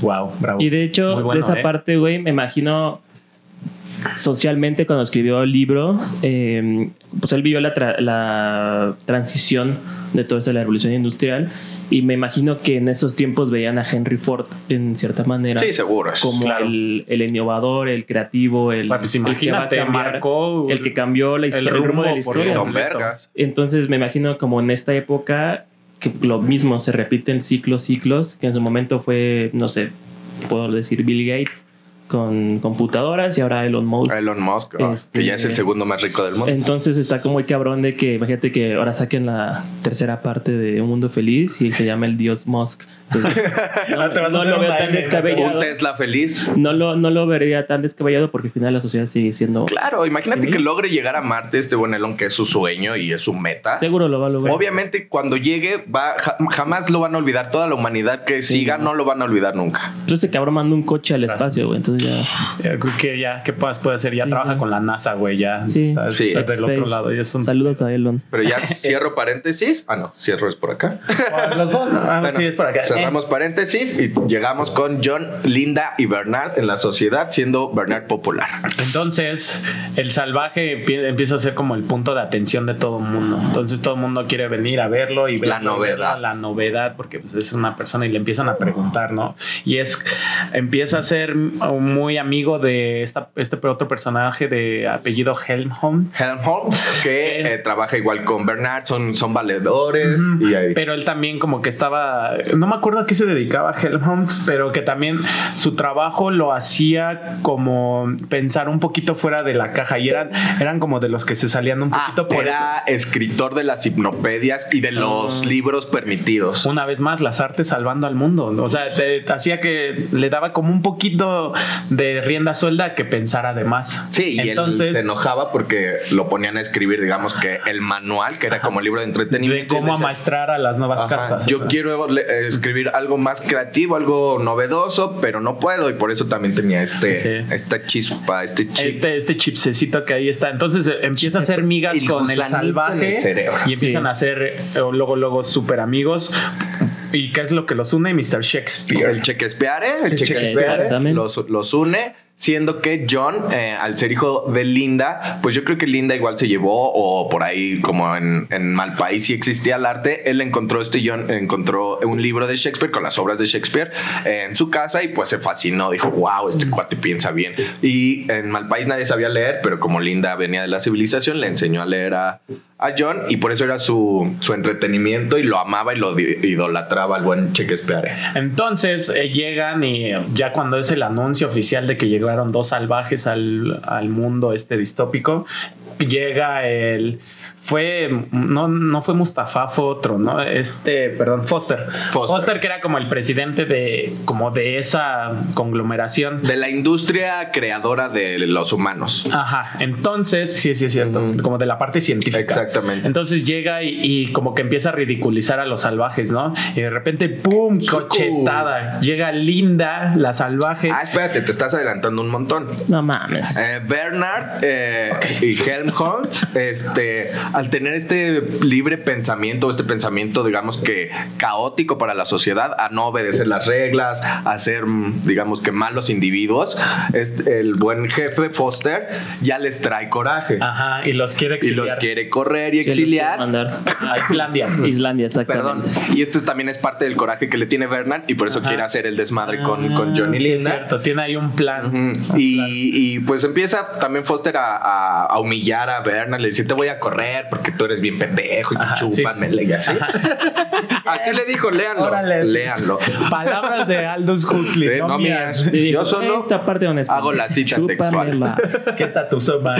Wow, bravo. Y de hecho, bueno, de esa ¿eh? parte, güey, me imagino socialmente cuando escribió el libro, eh, pues él vivió la, tra- la transición de toda esta la revolución industrial y me imagino que en esos tiempos veían a Henry Ford en cierta manera Sí, seguro. como claro. el, el innovador, el creativo, el, Pues el que va a imagínate, cambiar, marcó el que cambió la historia, el rumbo, rumbo de la historia. Don completo. Vergas. Entonces me imagino como en esta época que lo mismo se repiten ciclos, ciclos, que en su momento fue, no sé, puedo decir Bill Gates con computadoras y ahora Elon Musk. Elon Musk, ah, Este- que ya es el segundo más rico del mundo. Entonces está como muy cabrón de que imagínate que ahora saquen la tercera parte de Un Mundo Feliz y se llama el Dios Musk. Entonces, no, Ah, no lo veo tan descabellado. Un Tesla feliz. No lo, no lo vería tan descabellado porque al final la sociedad sigue siendo... Claro, imagínate que logre llegar a Marte este buen Elon, que es su sueño y es su meta. Seguro lo va a lograr. Obviamente, cuando llegue, va, ja- jamás lo van a olvidar. Toda la humanidad que siga no lo van a olvidar nunca. Entonces ese cabrón manda un coche al espacio, güey. Entonces ya... Creo que ya, ¿qué más puede hacer? Ya Sí, trabaja con la NASA, güey. Ya Sí. está, Sí. está del otro lado. Ya Saludos a Elon. Pero ya cierro paréntesis. Ah, no, cierro es por acá. Ah, Los dos. Ah, Bueno, sí, es por acá. Cerramos paréntesis y llegamos con John, Linda y Bernard en la sociedad, siendo Bernard popular. Entonces, el salvaje empie- empieza a ser como el punto de atención de todo el mundo. Entonces, todo el mundo quiere venir a verlo y ver La novedad. La novedad, porque pues, es una persona y le empiezan a preguntar, ¿no? Y es, empieza a ser muy amigo de esta, este otro personaje de apellido Helmholtz. Helmholtz, que eh, trabaja igual con Bernard, son, son valedores Ujú. y ahí. Pero él también como que estaba, no me acuerdo a qué se dedicaba Helmholtz, pero que también su trabajo lo hacía como pensar un poquito fuera de la caja y eran, eran como de los que se salían un Ah, poquito por era escritor de las hipnopedias y de los Ah. libros permitidos. Una vez más, las artes salvando al mundo. O sea, te- te hacía que le daba como un poquito de rienda suelda que pensara de más. Sí, y él se enojaba porque lo ponían a escribir, digamos que el manual, que era como libro de entretenimiento. De cómo amaestrar a las nuevas castas. Yo quiero escribir algo más creativo, algo novedoso, pero no puedo y por eso también tenía este, esta chispa, este chip. Este, este chipsecito que ahí está. Entonces eh, empieza a hacer migas con el salvaje y empiezan a ser eh, luego, luego súper amigos. ¿Y qué es lo que los une? Mr. Shakespeare. El Shakespeare, el Shakespeare los, los une Siendo que John, eh, al ser hijo de Linda, pues yo creo que Linda igual se llevó, o por ahí, como en, en Malpaís, si existía el arte, él encontró este John, encontró un libro de Shakespeare con las obras de Shakespeare eh, en su casa y pues se fascinó. Dijo, wow, este cuate piensa bien. Y en Malpaís nadie sabía leer, pero como Linda venía de la civilización, le enseñó a leer a, a John y por eso era su, su entretenimiento y lo amaba y lo idolatraba al buen Shakespeare. Entonces eh, llegan y ya cuando es el anuncio oficial de que llegaron dos salvajes al, al mundo este distópico, llega el fue, no, no fue Mustafa, fue otro, ¿no? Este, perdón, Foster. Foster. que era como el presidente de, como de esa conglomeración. De la industria creadora de los humanos. Ajá, entonces, sí, sí es cierto, como de la parte científica. Exactamente. Entonces llega y, como que empieza a ridiculizar a los salvajes, ¿no? Y de repente, ¡pum! Cochetada. Llega Linda, la salvaje. Ah, espérate, te estás adelantando un montón. No mames. Eh, Bernard eh, y Helmholtz, este al tener este libre pensamiento, este pensamiento, digamos que caótico para la sociedad, a no obedecer las reglas, a ser, digamos que malos individuos, el buen jefe Foster ya les trae coraje. Ajá, y los quiere exiliar. Y los quiere correr y exiliar. a Islandia. Islandia, exactamente. Perdón. Y esto también es parte del coraje que le tiene Bernard y por eso quiere hacer el desmadre con, con Johnny sí, Es cierto, tiene ahí un plan. y, pues empieza también Foster a, a humillar a Bernard, le dice, te voy a correr porque tú eres bien pendejo y chúpame y así. así le dijo, léanlo. Léanlo. Palabras de Aldous Huxley. no, mías. Yo solo esta parte hago la cita textual. ¿Qué está tu sopa?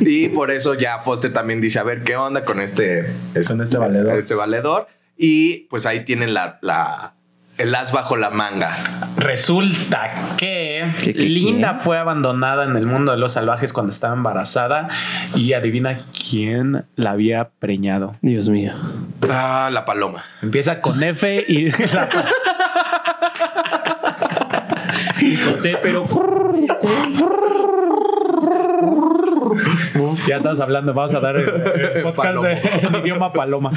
Y por eso ya Foster también dice, a ver, ¿qué onda con este, este, con este valedor? Este valedor. Y pues ahí tienen la, la el as bajo la manga. Resulta que Linda fue abandonada en el mundo de los salvajes cuando estaba embarazada y adivina quién la había preñado. Dios mío. Ah, la paloma. Empieza con F y la José, pero ya estás hablando, vamos a dar el, podcast de, idioma paloma.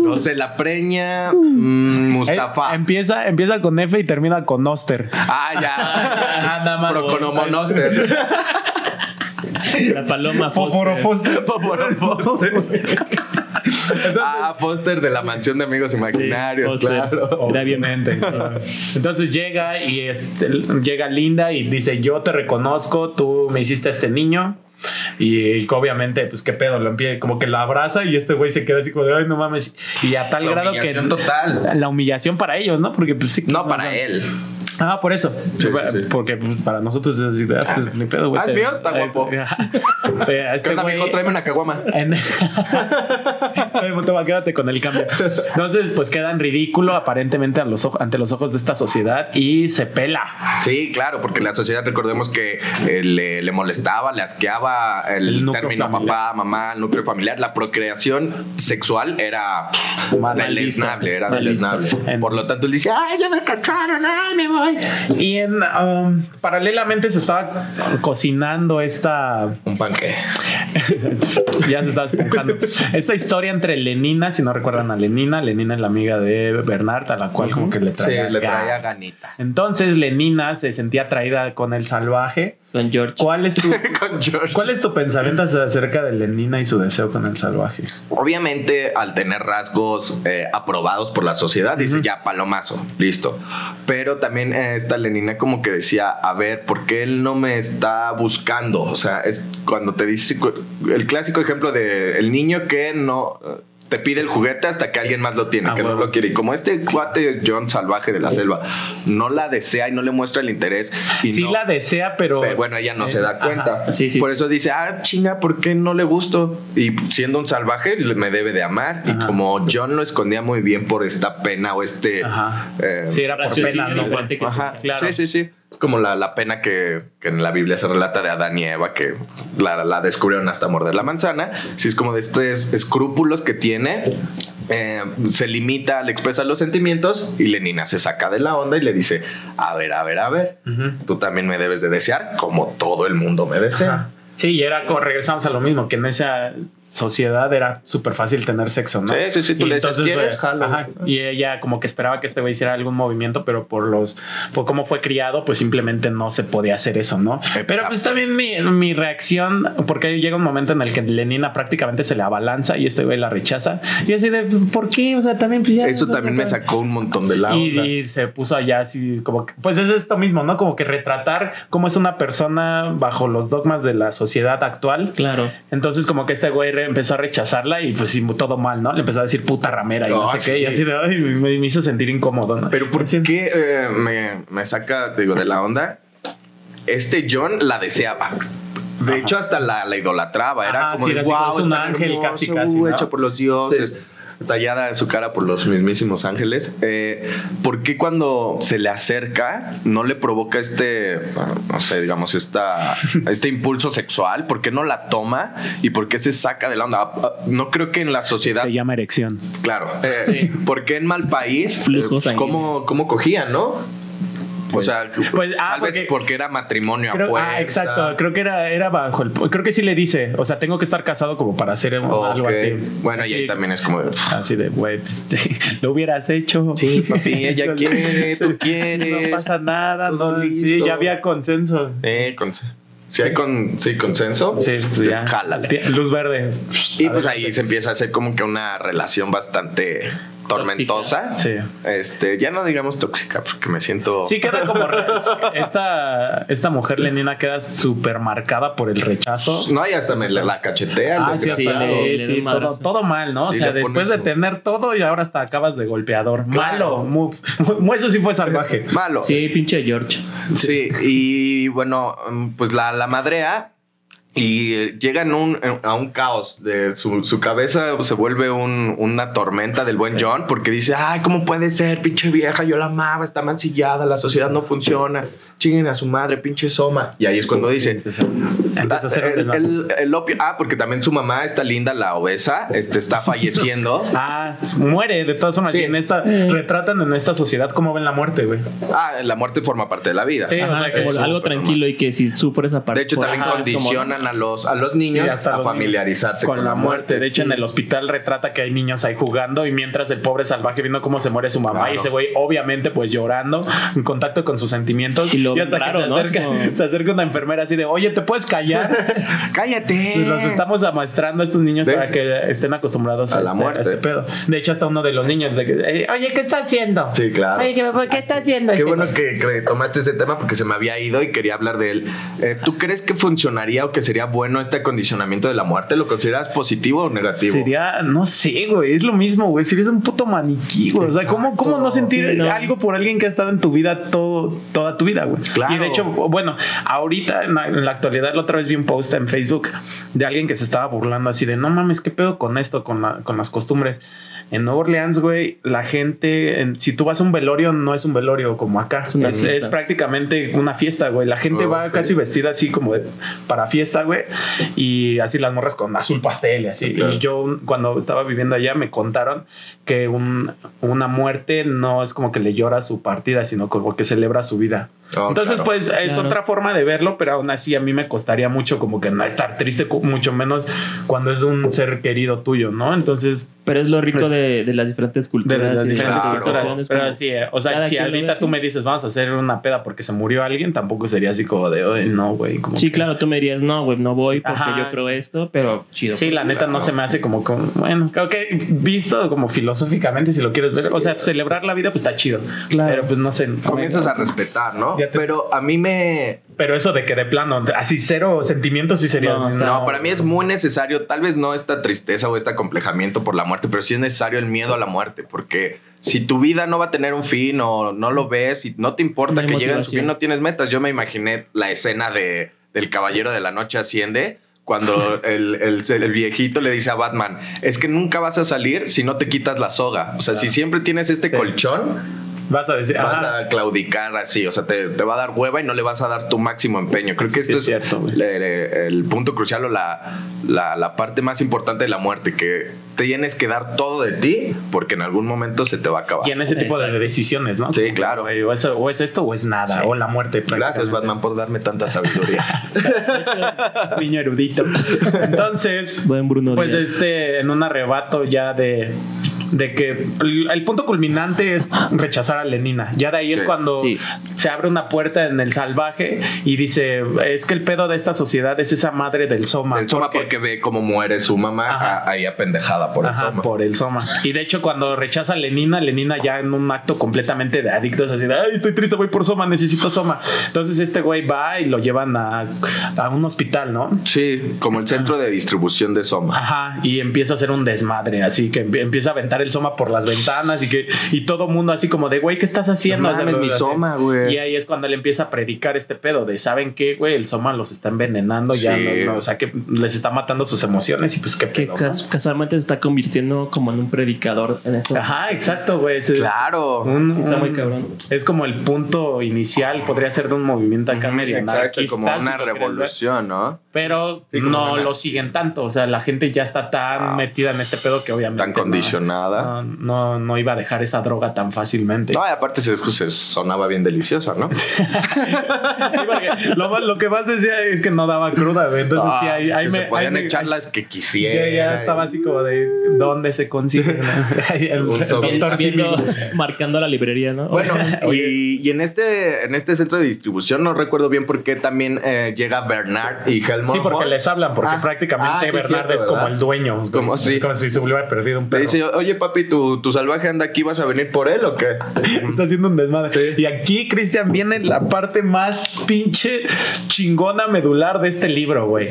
no sé, la preña mm, Mustafa. Eh, empieza, empieza con F y termina con Noster. Ah, ya. Anda más. Noster. La paloma Foster. Foster. Foster ah, póster de la mansión de amigos imaginarios, claro. Obviamente. Entonces llega y llega Linda y dice, yo te reconozco, tú me hiciste a este niño. Y, obviamente, pues qué pedo, lo empieza, como que lo abraza y este güey se queda así como de, ay, no mames. Y a tal grado que. Total. La humillación para ellos, ¿no? Porque pues sí. No, para él. Ah, por eso. Porque pues, para nosotros es así, ah, pues ni pedo, güey. Ah, es mío, está guapo. este ¿Qué onda, amigo? Tráeme una caguama. En... Quédate con el cambio. Entonces, pues queda en ridículo aparentemente a los ante los ojos de esta sociedad y se pela. Sí, claro, porque la sociedad, recordemos que eh, le, le, molestaba, le asqueaba el, término papá, mamá, núcleo familiar. La procreación sexual era deleznable, era deleznable. Por lo tanto, él dice, ay, ya me cacharon, ay, me y en, um, paralelamente se estaba cocinando esta. Un panque. ya se estaba esponjando. Esta historia entre Lenina, si no recuerdan a Lenina, Lenina es la amiga de Bernard, a la cual como que le traía, le traía ganita. Entonces Lenina se sentía atraída con el salvaje con George. ¿Cuál es tu, ¿cuál es tu pensamiento acerca de Lenina y su deseo con el salvaje? Obviamente, al tener rasgos eh, aprobados por la sociedad, dice ya palomazo, listo. Pero también eh, esta Lenina como que decía, a ver, ¿por qué él no me está buscando? O sea, es cuando te dice el clásico ejemplo de el niño que no te pide el juguete hasta que alguien más lo tiene, ah, que no lo quiere. Y como este cuate John salvaje de la selva no la desea y no le muestra el interés. Y sí la desea, pero... bueno, ella no se da cuenta. Por eso dice, ah, chinga, ¿por qué no le gusto? Y siendo un salvaje, me debe de amar. Y como John lo escondía muy bien por esta pena o este... Eh, sí, era por pena, no Ajá. Claro. Sí, sí, sí. Como la, la pena que, que en la Biblia se relata de Adán y Eva, que la, la descubrieron hasta morder la manzana. Si es como de estos escrúpulos que tiene, eh, se limita al expresar los sentimientos y Lenina se saca de la onda y le dice, a ver, a ver, a ver, tú también me debes de desear como todo el mundo me desea. Ajá. Sí, y era como regresamos a lo mismo, que en esa sociedad era súper fácil tener sexo, ¿no? Sí, sí, sí, tú Y le dices, entonces, ¿quieres? güey, Jalo. ajá, y ella como que esperaba que este güey hiciera algún movimiento, pero por los, por cómo fue criado, pues simplemente no se podía hacer eso, ¿no? Pero pues también mi, mi reacción, porque llega un momento en el que Lenina prácticamente se le abalanza y este güey la rechaza. Y así de, ¿por qué? O sea, también pues ya. Eso también me sacó un montón de la Y, onda. y se puso allá así como que, pues es esto mismo, ¿no? Como que retratar cómo es una persona bajo los dogmas de la sociedad actual. Claro. Entonces como que este güey empezó a rechazarla y pues sí, todo mal, ¿no? Le empezó a decir puta ramera y no Ah, sé qué. Y así de, ay, me, me hizo sentir incómodo, ¿no? Pero ¿por qué eh, me, me saca, te digo, de la onda? Este John la deseaba. De hecho, hasta la, la idolatraba. Era Ajá, como sí, de, era así como wow, es un ángel hermoso, casi, casi, ¿no? hecha por los dioses. Tallada en su cara por los mismísimos ángeles. Eh, ¿Por qué cuando se le acerca no le provoca este, no sé, digamos, esta, este impulso sexual? ¿Por qué no la toma? ¿Y por qué se saca de la onda? Ah, No creo que en la sociedad Se llama erección. Claro. Eh, ¿Por qué en mal país? Eh, pues. ¿cómo, ¿Cómo cogían, no? O sea, pues, ah, tal vez porque- era matrimonio Creo- afuera. ah, exacto. Creo que era, era bajo el. Creo que sí le dice. O sea, tengo que estar casado como para hacer algo así. Bueno, y ahí también es como de, Así de, güey, pues, lo hubieras hecho. Sí, papi, ella quiere, tú quieres. No pasa nada. No, sí, listo. ya había consenso. eh, con- si hay con, sí, consenso, Sí, pues ya. jálale. Luz verde. Y pues ahí se empieza a hacer como que una relación bastante tormentosa. Sí. Este, ya no digamos tóxica, porque me siento. Sí queda como re- esta esta mujer lenina queda súper marcada por el rechazo. No, y hasta me la, cachetea. Ah, sí, sí, le- sí, todo, todo mal, ¿no? Sí, o sea, después de tener todo y ahora hasta acabas de golpeador. Claro. Malo, muy, muy- eso sí fue salvaje. Malo. Sí, pinche George. Sí, y bueno, pues la, la madrea y llegan un, a un caos. De su, su cabeza se vuelve un- una tormenta del buen John porque dice, ay, ¿cómo puede ser, pinche vieja? Yo la amaba, está mancillada, la sociedad no funciona. Chinguen a su madre, pinche soma. Y ahí es cuando dice, Empieza a hacer el, el- el opio. Ah, porque también su mamá, está linda, la obesa, este, está falleciendo. Ah, muere de todas formas. Sí. Y en esta, retratan en esta sociedad cómo ven la muerte, güey. Ah, la muerte forma parte de la vida. Sí, o Ajá, sea, que como es algo tranquilo y que si sufre esa parte. De hecho, también eso a los, a los niños Y hasta a los familiarizarse niños con, la muerte. De hecho, en el hospital retrata que hay niños ahí jugando y mientras el pobre salvaje viendo cómo se muere su mamá Claro. y ese güey obviamente pues llorando, en contacto con sus sentimientos. Y lo hasta raro, que se ¿no? acerca, Es como- se acerca una enfermera así de, oye, ¿te puedes callar? ¡Cállate! Pues los estamos amaestrando a estos niños para que estén acostumbrados a, A la este, muerte. a este pedo. De hecho, hasta uno de los niños de que, eh, oye, ¿qué está haciendo? Sí, claro. Oye, ¿qué, qué está haciendo? Qué bueno que, que tomaste ese tema porque se me había ido y quería hablar de él. Eh, ¿Tú crees que funcionaría o que sería bueno este acondicionamiento de la muerte? ¿Lo consideras positivo o negativo? Sería, no sé, güey, es lo mismo, güey. Serías un puto maniquí, güey. O sea, ¿cómo, ¿cómo no sentir Sí, no. algo por alguien que ha estado en tu vida todo, toda tu vida, güey? Claro. Y de hecho, bueno, ahorita en la, en la actualidad, la otra vez vi un post en Facebook de alguien que se estaba burlando así de no mames, ¿qué pedo con esto, con, la- con las costumbres? En Nueva Orleans, güey, la gente, en- si tú vas a un velorio, no es un velorio como acá. Es una es, fiesta. es prácticamente una fiesta, güey. La gente Oh, va casi vestida así como de, para fiesta, güey. Y así las morras con azul pastel y así. Claro. Y yo cuando estaba viviendo allá me contaron que un- una muerte no es como que le llora su partida, sino como que celebra su vida. Oh, Entonces, claro. pues es Claro. otra forma de verlo, pero aún así a mí me costaría mucho como que no estar triste, mucho menos cuando es un ser querido tuyo, ¿no? Entonces, Pero es lo rico Pues- de, de las diferentes de culturas. las de diferentes claro. culturas. Pero sí, eh, o sea, si ahorita tú me dices, vamos a hacer una peda porque se murió alguien, tampoco sería así como de, "Oye, no, güey. como Sí, que- claro, tú me dirías, no, güey, no voy porque Ajá. yo creo esto, pero chido. Sí, la neta no se me hace como, como bueno, creo que visto como filosóficamente, si lo quieres ver, Sí. o sea, celebrar la vida, pues está chido. Claro. Pero pues no sé. Comienzas a respetar, ¿no? Te- Pero a mí me... Pero eso de que de plano, así cero sentimientos, sí sería. No, No, para mí es muy necesario, tal vez no esta tristeza o este acomplejamiento por la muerte, pero sí es necesario el miedo a la muerte, porque si tu vida no va a tener un fin o no lo ves y no te importa No que llegue a su fin, no tienes metas. Yo me imaginé la escena de, del Caballero de la Noche asciende. Cuando el, el- el viejito le dice a Batman, es que nunca vas a salir si no te quitas la soga. O sea, si siempre tienes este Sí. colchón, Vas a decir, vas ajá. a claudicar así, o sea, te, te va a dar hueva y no le vas a dar tu máximo empeño. Creo que Sí, esto sí, es es cierto, el punto crucial o la, la, la parte más importante de la muerte, que tienes que dar todo de ti porque en algún momento se te va a acabar. Y en ese tipo de decisiones, ¿no? Sí, claro. O es, o es esto o es nada, Sí. o la muerte. Gracias. Batman, por darme tanta sabiduría. Niño erudito. Entonces, Buen Bruno pues Díaz. este, en un arrebato ya de de que el, el punto culminante es rechazar a Lenina. Ya de ahí es cuando Sí. se abre una puerta en el salvaje y dice, es que el pedo de esta sociedad es esa madre del Soma. el Soma porque ve cómo muere su mamá ahí apendejada por el Ajá, Soma. por el Soma. Y de hecho, cuando rechaza a Lenina, Lenina ya en un acto completamente de adicto es así de, ay, estoy triste, voy por Soma, necesito Soma. Entonces este güey va y lo llevan a, a un hospital, ¿no? Sí, como el centro de distribución de Soma. Ajá, y empieza a hacer un desmadre, así que empie- empieza a aventar el Soma por las ventanas y que y todo mundo así como de, güey, ¿qué estás haciendo? No mames, mi. Soma, güey. Y ahí es cuando él empieza a predicar este pedo de, ¿saben qué, güey? El Soma los está envenenando, ya Sí. no, no, o sea, que les está matando sus emociones y pues qué Que pedo, cas- ¿no? casualmente se está convirtiendo como en un predicador en eso. Ajá, exacto, güey. Claro. un- Sí, está muy cabrón. Es como el punto inicial, podría ser de un movimiento acá Ujú, medio Exacto, anarquista, como una revolución, ¿no? Pero Sí, no una- lo siguen tanto. O sea, la gente ya está tan Ah. metida en este pedo que obviamente. Tan no- No, no, no iba a dejar esa droga tan fácilmente. No, y aparte se, se sonaba bien deliciosa, ¿no? Sí, porque lo, lo que más decía es que no daba cruda, güey. Entonces sí, ahí, Ah, ahí me. se podían ahí me- echar las que Ya, quisieran. ya estaba así como de dónde se consigue. el, el doctor Haciendo- marcando la librería, ¿no? Bueno, y, y en este en este centro de distribución no recuerdo bien por qué también eh, llega Bernard y Helmut. Sí, porque les hablan, porque Ah, prácticamente ah, sí, Bernard cierto, es como ¿verdad? el dueño. Como sí. como si se hubiera perdido un Le perro. dice, oye papi, ¿tu, tu salvaje anda aquí, ¿vas a venir por él o qué? Está haciendo un desmadre. Y aquí, Cristian, viene la parte más pinche chingona medular de este libro, güey.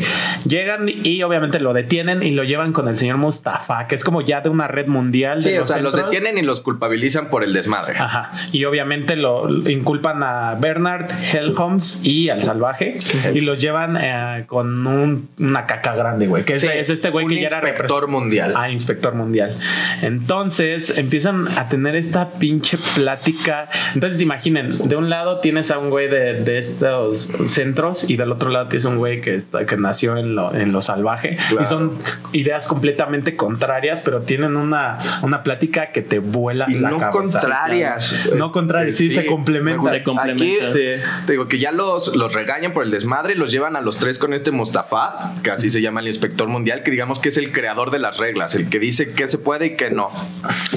Llegan y obviamente lo detienen y lo llevan con el señor Mustafa, que es como ya de una red mundial. de Sí, o sea, los detienen y los culpabilizan por el desmadre. Ajá. Y obviamente lo inculpan a Bernard Helmholtz y al salvaje y los llevan eh, con un- una caca grande, güey. Que es, Sí, es este güey que ya era inspector mundial. Ah, inspector mundial. Entonces empiezan a tener esta pinche plática. Entonces imaginen, de un lado tienes a un güey de, de estos centros y del otro lado tienes un güey que, está, que nació en lo, en lo salvaje. Claro. Y son ideas completamente contrarias, pero tienen una, una plática que te vuela Y la no cabeza. contrarias. No contrarias, sí, se complementan. Se complementan. Aquí Sí. te digo que ya los, los regañan por el desmadre y los llevan a los tres con este Mustafa, que así se llama el inspector mundial, que digamos que es el creador de las reglas, el que dice qué se puede y qué no.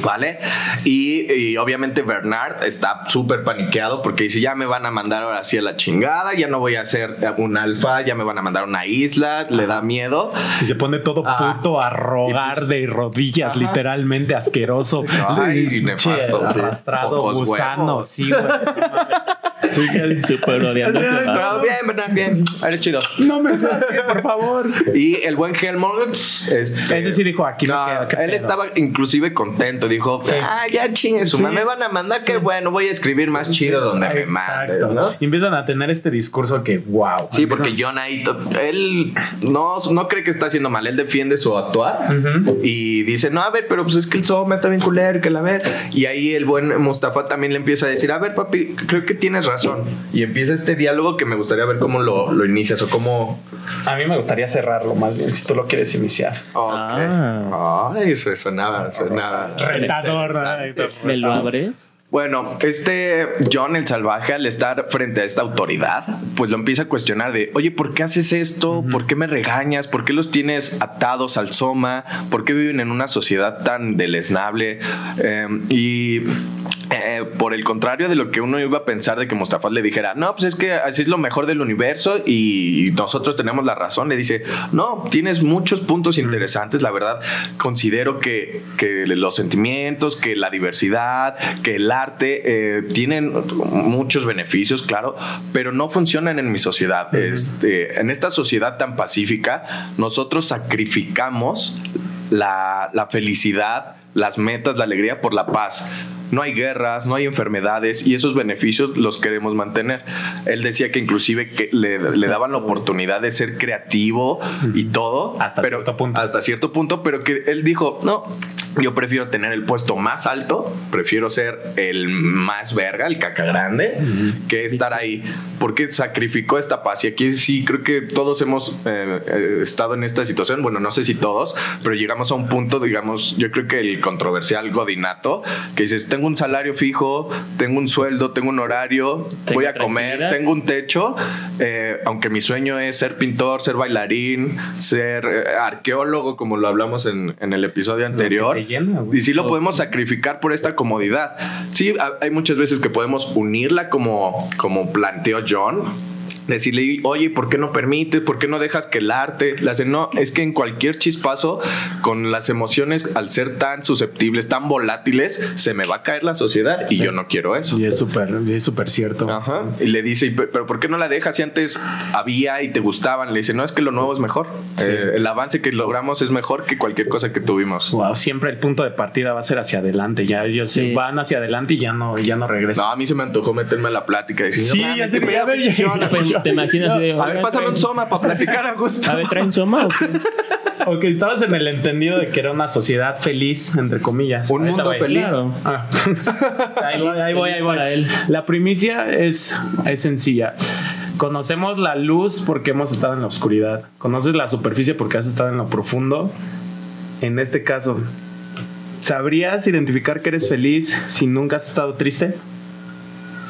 ¿Vale? Y, y obviamente Bernard está súper paniqueado porque dice, ya me van a mandar ahora sí a la chingada, ya no voy a ser un alfa, ya me van a mandar a una isla, le da miedo. Y se pone todo Ajá. puto a rogar de rodillas, Ajá. literalmente asqueroso. Ay, nefasto, sí. Arrastrado, gusano, huevos. sí, güey. Sí, que- Súper odiándose. ¿no? Pero bien, Bernard, bien. Eres chido. No me saque, por favor. Y el buen Helmut, este, Ese sí dijo, aquí no no, queda, qué él pedo. estaba inclusive contento. Dijo, Sí. ah, ya chingue su Sí. madre, me van a mandar, qué bueno, voy a escribir más chido donde me mandes, Exacto. ¿no? Y empiezan a tener este discurso que, wow. Sí, porque John ahí, él no, no cree que está haciendo mal, él defiende su actuar Ujú. y dice, no, a ver, pero pues es que el Soma está bien culero, que la ver. Y ahí el buen Mustafa también le empieza a decir, a ver, papi, creo que tienes razón. Y empieza este diálogo que me gustaría ver cómo lo, lo inicias o cómo... A mí me gustaría cerrarlo más bien, si tú lo quieres iniciar. Ok. Ah. Ay, eso sonaba, sonaba. Retador. ¿Me lo abres? Bueno, este John el salvaje al estar frente a esta autoridad, pues lo empieza a cuestionar de, oye, ¿por qué haces esto? ¿Por qué me regañas? ¿Por qué los tienes atados al soma? ¿Por qué viven en una sociedad tan deleznable? Eh, y eh, por el contrario de lo que uno iba a pensar de que Mustafa le dijera, no, pues es que así es lo mejor del universo y nosotros tenemos la razón, le dice, no, tienes muchos puntos interesantes, la verdad, considero que, que los sentimientos, que la diversidad, que el arte eh, tienen muchos beneficios, claro, pero no funcionan en mi sociedad. este, en esta sociedad tan pacífica, nosotros sacrificamos la, la felicidad, las metas, la alegría por la paz. No hay guerras, no hay enfermedades y esos beneficios los queremos mantener. Él decía que inclusive que le, le daban la oportunidad de ser creativo y todo, Hasta pero cierto punto. hasta cierto punto, pero que él dijo, no, Yo prefiero tener el puesto más alto, prefiero ser el más verga, el caca grande, que estar ahí, porque sacrificó esta paz. Y aquí sí creo que todos hemos eh, eh, estado en esta situación, bueno, no sé si todos, pero llegamos a un punto, digamos, yo creo que el controversial godinato, que dices, tengo un salario fijo, tengo un sueldo, tengo un horario, Tengo voy a comer, tengo un techo, eh, aunque mi sueño es ser pintor, ser bailarín, ser eh, arqueólogo, como lo hablamos en, en el episodio anterior. te llena, y sí lo podemos sacrificar por esta comodidad. Sí, ha- hay muchas veces que podemos unirla como, como planteó John. Decirle, oye, ¿por qué no permites? ¿Por qué no dejas que el arte? Le hacen, no, es que en cualquier chispazo, con las emociones, al ser tan susceptibles, tan volátiles, se me va a caer la sociedad y yo no quiero eso. Y es súper, y es súper cierto. Ajá. Y le dice, "¿Y pe- pero ¿por qué no la dejas si antes había y te gustaban? Le dice, no, es que lo nuevo es mejor. Eh, el avance que logramos es mejor que cualquier cosa que tuvimos. Wow, siempre el punto de partida va a ser hacia adelante. Ya ellos se Sí. van hacia adelante y ya no, ya no regresan. No, a mí se me antojó meterme a la plática y decir, Sí, "No ya pinche ya- Jonah". Pues, ¿Te imaginas así de, A ver, "Oigan, pásame un soma para platicar a gusto. A ver, ¿traen soma o qué? Ok, estabas en el entendido de que era una sociedad feliz, entre comillas. Un Ahorita mundo voy. feliz. Claro. Ah. ahí voy, ahí voy, ahí voy. Para él. La primicia es, es sencilla. Conocemos la luz porque hemos estado en la oscuridad. Conoces la superficie porque has estado en lo profundo. En este caso, ¿sabrías identificar que eres feliz si nunca has estado triste?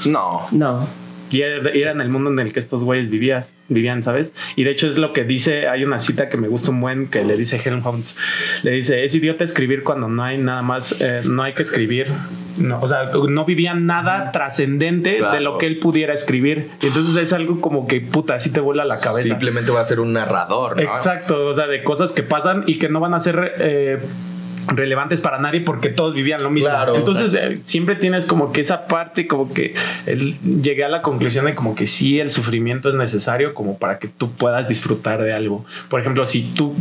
No. No. Y era era en el mundo en el que estos güeyes vivías, vivían, ¿sabes? Y de hecho es lo que dice, hay una cita que me gusta un buen que le dice Helmholtz. Le dice, es idiota escribir cuando no hay nada más, eh, no hay que escribir. No, o sea, no vivían nada trascendente Claro. de lo que él pudiera escribir. Y entonces es algo como que, puta, así te vuela la cabeza. Simplemente va a ser un narrador, ¿no? Exacto, o sea, de cosas que pasan y que no van a ser eh, relevantes para nadie porque todos vivían lo mismo. Claro, Entonces eh, siempre tienes como que esa parte, como que él, llegué a la conclusión de como que sí, el sufrimiento es necesario como para que tú puedas disfrutar de algo. Por ejemplo, si tú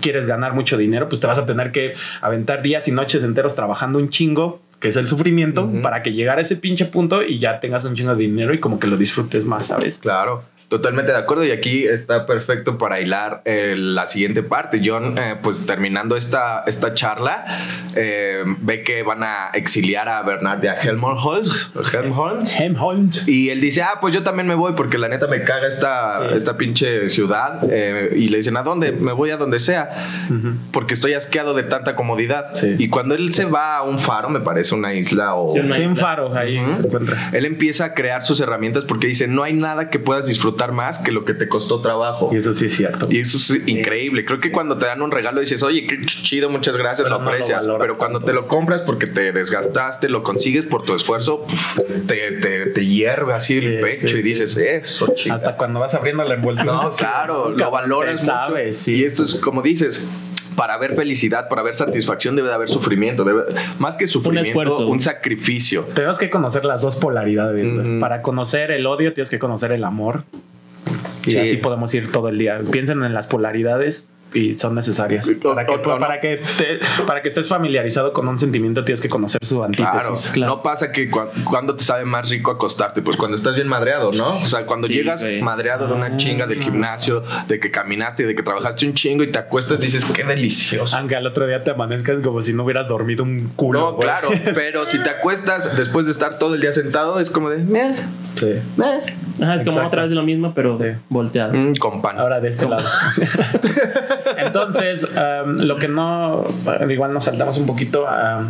quieres ganar mucho dinero, pues te vas a tener que aventar días y noches enteros trabajando un chingo que es el sufrimiento, para que llegar a ese pinche punto y ya tengas un chingo de dinero y como que lo disfrutes más, ¿sabes? Claro, totalmente de acuerdo. Y aquí está perfecto para hilar eh, la siguiente parte. John, eh, pues terminando esta, esta charla, eh, ve que van a exiliar a Bernard de a Helmholtz. Helmholtz. Helmholtz. Y él dice, ah, pues yo también me voy porque la neta me caga esta, Sí. esta pinche ciudad. Eh, y le dicen, ¿a dónde? Me voy a donde sea. Porque estoy asqueado de tanta comodidad. Sí. Y cuando él se va a un faro, me parece una isla o... Sí, una Sí, un faro ahí se encuentra. Él empieza a crear sus herramientas porque dice, no hay nada que puedas disfrutar más que lo que te costó trabajo. Y eso sí es cierto. Y eso es increíble. Creo que cuando te dan un regalo dices, oye, qué chido, muchas gracias, Pero lo no lo aprecias. Pero cuando tanto. te lo compras porque te desgastaste, lo consigues por tu esfuerzo, te, te, te hierve así el pecho sí, y sí. dices, eso, chido. Hasta cuando vas abriendo la envoltura. No, claro, lo valoras mucho. sabes, sí. Y esto es como dices. Para ver felicidad, para ver satisfacción, debe de haber sufrimiento. Debe, más que sufrimiento, esfuerzo. un sacrificio. Tenemos que conocer las dos polaridades. Para conocer el odio tienes que conocer el amor. Y Sí. así podemos ir todo el día. Piensen en las polaridades y son necesarias. Para que, para que, te- para que estés familiarizado con un sentimiento tienes que conocer su Claro, antítesis. Claro. no pasa que cu- cuando te sabe más rico acostarte, pues cuando estás bien madreado, ¿no? O sea, cuando Sí, llegas güey. madreado de una chinga del gimnasio, de que caminaste, de que trabajaste un chingo y te acuestas, dices, qué delicioso. Aunque al otro día te amanezcas como si no hubieras dormido un culo. No, güey. claro, pero si te acuestas después de estar todo el día sentado, es como de, meh, Sí. meh. Ajá, es como Exacto. otra vez lo mismo, pero Sí. volteado. Mm, con pan. Ahora de este lado. Entonces, um, lo que no, igual nos saltamos un poquito um,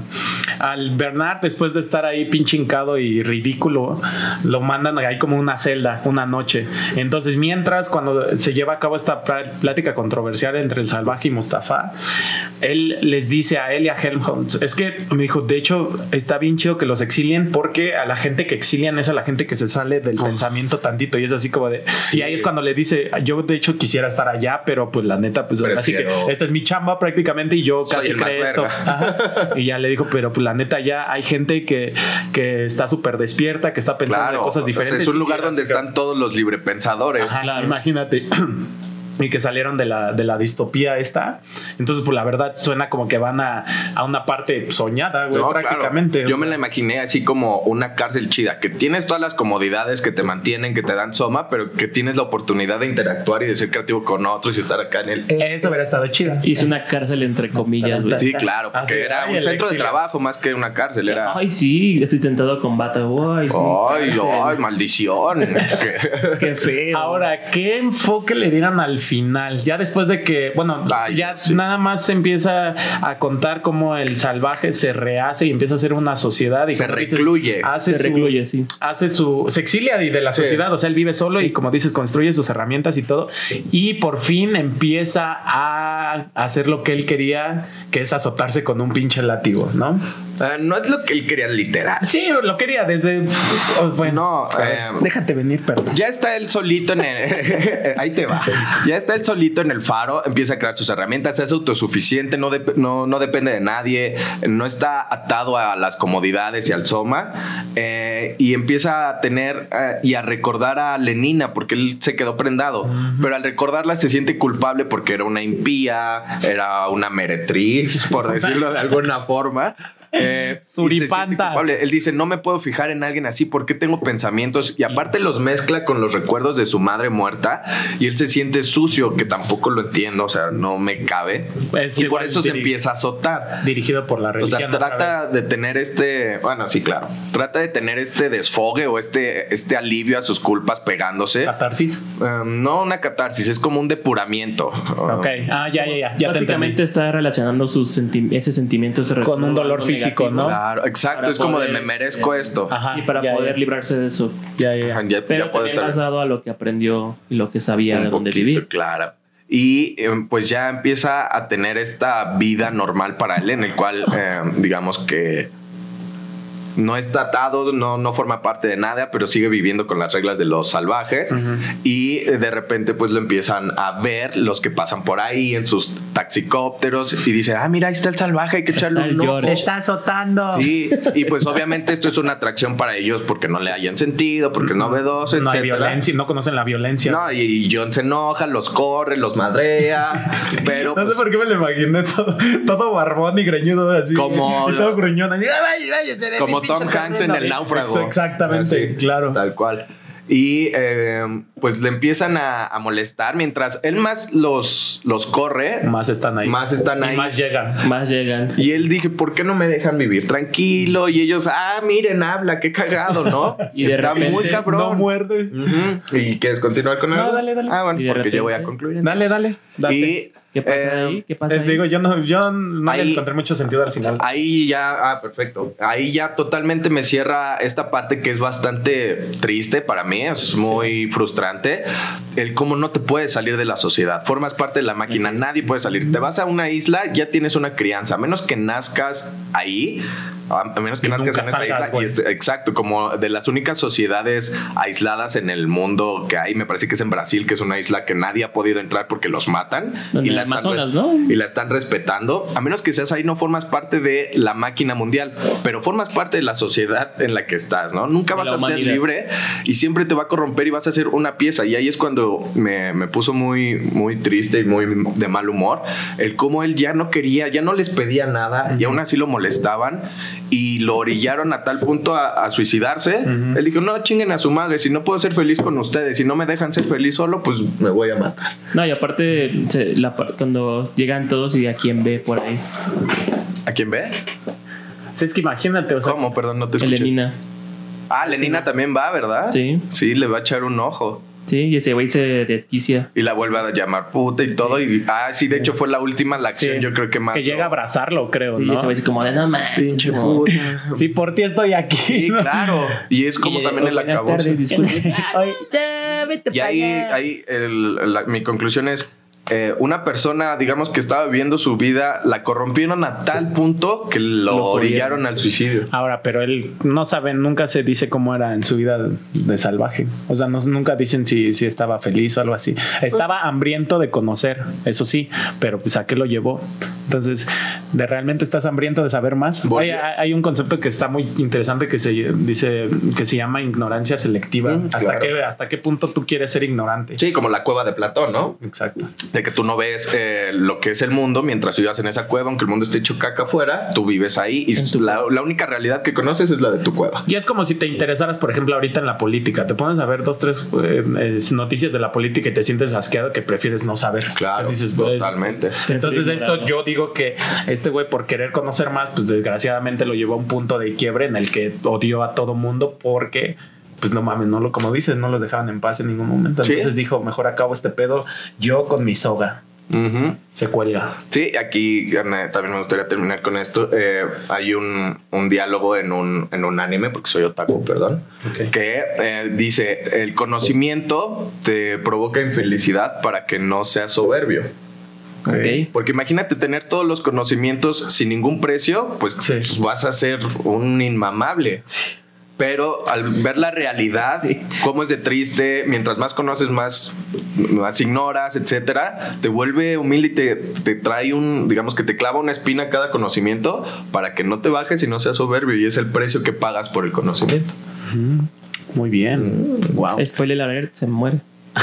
al Bernard, después de estar ahí pinche hincado y ridículo, lo mandan ahí como una celda, una noche. Entonces, mientras cuando se lleva a cabo esta pl- plática controversial entre el salvaje y Mustafa, él les dice a él y a Helmholtz, es que me dijo, de hecho, está bien chido que los exilien porque a la gente que exilian es a la gente que se sale del pensamiento tantito y es así como de... Y ahí es cuando le dice, yo de hecho quisiera estar allá, pero pues la neta, pues así que esta es mi chamba prácticamente y yo casi creo esto. Ajá. Y ya le dijo, pero pues la neta ya hay gente que, que está súper despierta, que está pensando en Claro, cosas o sea, diferentes. es un lugar donde están todos los librepensadores. Ajá, Claro. Imagínate. y que salieron de la, de la distopía esta. Entonces, pues la verdad suena como que van a, a una parte soñada, güey, No, claro. prácticamente. Yo me la imaginé así como una cárcel chida, que tienes todas las comodidades que te mantienen, que te dan soma, pero que tienes la oportunidad de interactuar y de ser creativo con otros y estar acá en el... Eso hubiera estado chida. Hizo una cárcel entre comillas, güey. Sí, claro, porque Así, era ay, un centro de exilio. trabajo más que una cárcel. Era... Ay, sí, estoy tentado con bata. Ay, sí. Ay, ay, maldición. Qué feo. Ahora, ¿qué enfoque le dieran al final? Ya después de que, bueno, Ay, ya sí. nada más se empieza a contar cómo el salvaje se rehace y empieza a ser una sociedad y Se dices, recluye. hace se su- recluye, sí. hace su se exilia de la Sí. sociedad, o sea, él vive solo y como dices construye sus herramientas y todo y por fin empieza a hacer lo que él quería, que es azotarse con un pinche látigo, ¿no? Ah, no es lo que él quería literal. Sí, lo quería desde oh, bueno, No, eh, déjate venir, perdón. Ya está él solito en el. Ahí te va. Ya está él solito en el faro, empieza a crear sus herramientas, es autosuficiente, no, no, no depende de nadie, no está atado a las comodidades y al soma. eh, y empieza a tener eh, y a recordar a Lenina porque él se quedó prendado. Pero al recordarla se siente culpable porque era una impía, era una meretriz, por decirlo de alguna forma. Eh, Suripanta. Él dice, no me puedo fijar en alguien así porque tengo pensamientos y aparte los mezcla con los recuerdos de su madre muerta y él se siente sucio, que tampoco lo entiendo, o sea, no me cabe. Es y por eso se empieza a azotar. Dirigido por la O religión. sea, otra trata de tener este, bueno, sí, claro, trata de tener este desfogue o este, este alivio a sus culpas pegándose. Catarsis. Um, no una catarsis, es como un depuramiento. Ok. Ah, ya, ya, ya. Ya te Básicamente está relacionando sus senti- ese sentimiento ese Con un dolor algo físico, negativo. ¿no? Claro, exacto, Para es como de me merezco este, esto. Ajá. y para ya, poder ya. librarse de eso. Ya, ya. Ajá, ya- Pero también estar basado a lo que aprendió y lo que sabía un de dónde vivir. Claro. Y eh, pues ya empieza a tener esta vida normal para él, en el cual, eh, digamos que no está atado, no, no forma parte de nada, pero sigue viviendo con las reglas de los salvajes. Y eh, de repente, pues lo empiezan a ver los que pasan por ahí en sus taxicópteros y dicen: Ah, mira, ahí está el salvaje, hay que echarle un ojo". George. está azotando. Sí, y pues obviamente esto es una atracción para ellos porque no le hayan sentido, porque es novedoso, No hay violencia, no conocen la violencia. No, y John se enoja, los corre, los madrea, pero No sé pues, por qué me lo imaginé todo, todo barbón y greñudo así. Como- Y todo gruñón. así, "Ay, como Tom Hanks en terreno". El Náufrago. Exactamente, Así, claro. Tal cual. Y eh, pues le empiezan a, a molestar mientras él más los, los corre, Más están ahí. Más están Y ahí. más llegan. Más llegan. Y él dije, ¿por qué no me dejan vivir tranquilo? Y ellos, ah, miren, habla, qué cagado, ¿no? Y de Está repente muy cabrón. No muerde. ¿Y quieres continuar con No, algo? dale, dale. Ah, bueno, Y porque yo voy a concluir. Dale, dale. date. Y, ¿Qué pasa eh, ahí? ¿Qué pasa Te ahí? digo, yo no, yo no le encontré mucho sentido al final. Ahí ya, ah, perfecto. Ahí ya totalmente me cierra esta parte que es bastante triste para mí, es muy frustrante. El cómo no te puedes salir de la sociedad. Formas parte de la máquina, nadie puede salir. Te vas a una isla, ya tienes una crianza, a menos que nazcas ahí. A menos que Y nazcas en esa salgas, isla. Y es, exacto, como de las únicas sociedades aisladas en el mundo que hay, me parece que es en Brasil, que es una isla que nadie ha podido entrar porque los matan. En el la Amazonas, ¿no? y la están respetando. A menos que seas ahí, no formas parte de la máquina mundial, pero formas parte de la sociedad en la que estás, ¿no? Nunca vas a ser humanidad. libre y siempre te va a corromper y vas a ser una pieza. Y ahí es cuando me, me puso muy, muy triste y muy de mal humor. El cómo él ya no quería, ya no les pedía nada y aún así lo molestaban y lo orillaron a tal punto a, a suicidarse. Él dijo, no, chinguen a su madre, si no puedo ser feliz con ustedes, si no me dejan ser feliz solo, pues me voy a matar. No, y aparte, se- la par- cuando llegan todos y a quién ve por ahí. ¿A quién ve? Sí, es que imagínate, o sea, ¿Cómo? Perdón, no te escuché. Elenina. Ah, Lenina también va, ¿verdad? Sí. Sí, le va a echar un ojo. Sí, y ese güey se desquicia. Y la vuelve a llamar puta y todo. Y, ah, sí, de hecho fue la última, la acción, Sí. yo creo que más. que llega a lo- abrazarlo, creo, Sí, ¿no? ese güey así como de no mames. Pinche puta. Sí, por ti estoy aquí. Sí, ¿no? claro. Y es como Y, también el acabó. Y ahí, ahí el- la- mi conclusión es eh, una persona, digamos que estaba viviendo su vida, la corrompieron a tal punto que lo, Lo orillaron al suicidio. Ahora, pero él no sabe, nunca se dice cómo era en su vida de salvaje. O sea, no, nunca dicen si, si estaba feliz o algo así. Estaba hambriento de conocer, eso sí, pero pues a qué lo llevó. Entonces, ¿de realmente estás hambriento de saber más? Hay hay un concepto que está muy interesante que se dice que se llama ignorancia selectiva. Mm, ¿Hasta, claro. qué, ¿Hasta qué punto tú quieres ser ignorante? Sí, como la cueva de Platón, ¿no? Exacto. De que tú no ves eh, lo que es el mundo mientras vivas en esa cueva, aunque el mundo esté hecho caca afuera, tú vives ahí y la, la única realidad que conoces es la de tu cueva. Y es como si te interesaras, por ejemplo, ahorita en la política. Te pones a ver dos, tres eh, eh, noticias de la política y te sientes asqueado que prefieres no saber. Claro, Dices, pues, totalmente. Entonces esto yo digo que este güey por querer conocer más, pues desgraciadamente lo llevó a un punto de quiebre en el que odió a todo mundo porque pues no mames, no lo como dices, no los dejaban en paz en ningún momento. Sí. Entonces dijo, mejor acabo este pedo yo con mi soga. Ujú. Se cuelga. Sí, aquí también me gustaría terminar con esto. Eh, hay un, un diálogo en un, en un anime, porque soy otaku, perdón, que eh, dice, el conocimiento te provoca infelicidad para que no seas soberbio. Porque imagínate tener todos los conocimientos sin ningún precio, pues, Sí. pues vas a ser un inmamable. Pero al ver la realidad, cómo es de triste, mientras más conoces, más, más ignoras, etcétera, te vuelve humilde y te, te trae un, digamos que te clava una espina cada conocimiento para que no te bajes y no seas soberbio. Y es el precio que pagas por el conocimiento. Muy bien. Wow. Spoiler alert, se muere.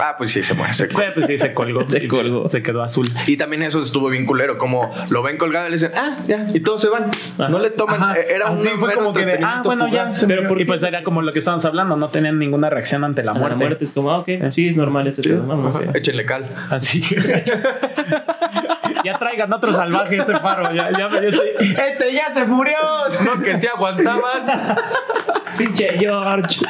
Ah, pues sí, se muere. Se Pues, pues sí, se colgó. Se colgó. Se quedó azul. Y también eso estuvo bien culero, como lo ven colgado y le dicen, ah, ya, y todos se van. No le toman. Ajá. eh, Era un Así fue como que de, ah, bueno, ya. fugaz. Pero murió. ¿por y pues era como lo que estábamos hablando, no tenían ninguna reacción ante la muerte. La muerte es como, ah, ok, sí, es normal ese. Vamos. Ajá, Échenle cal. Así. ya traigan otro salvaje ese faro. Ya, ya, ya estoy- Este ya se murió. No, que si aguantabas. Pinche George.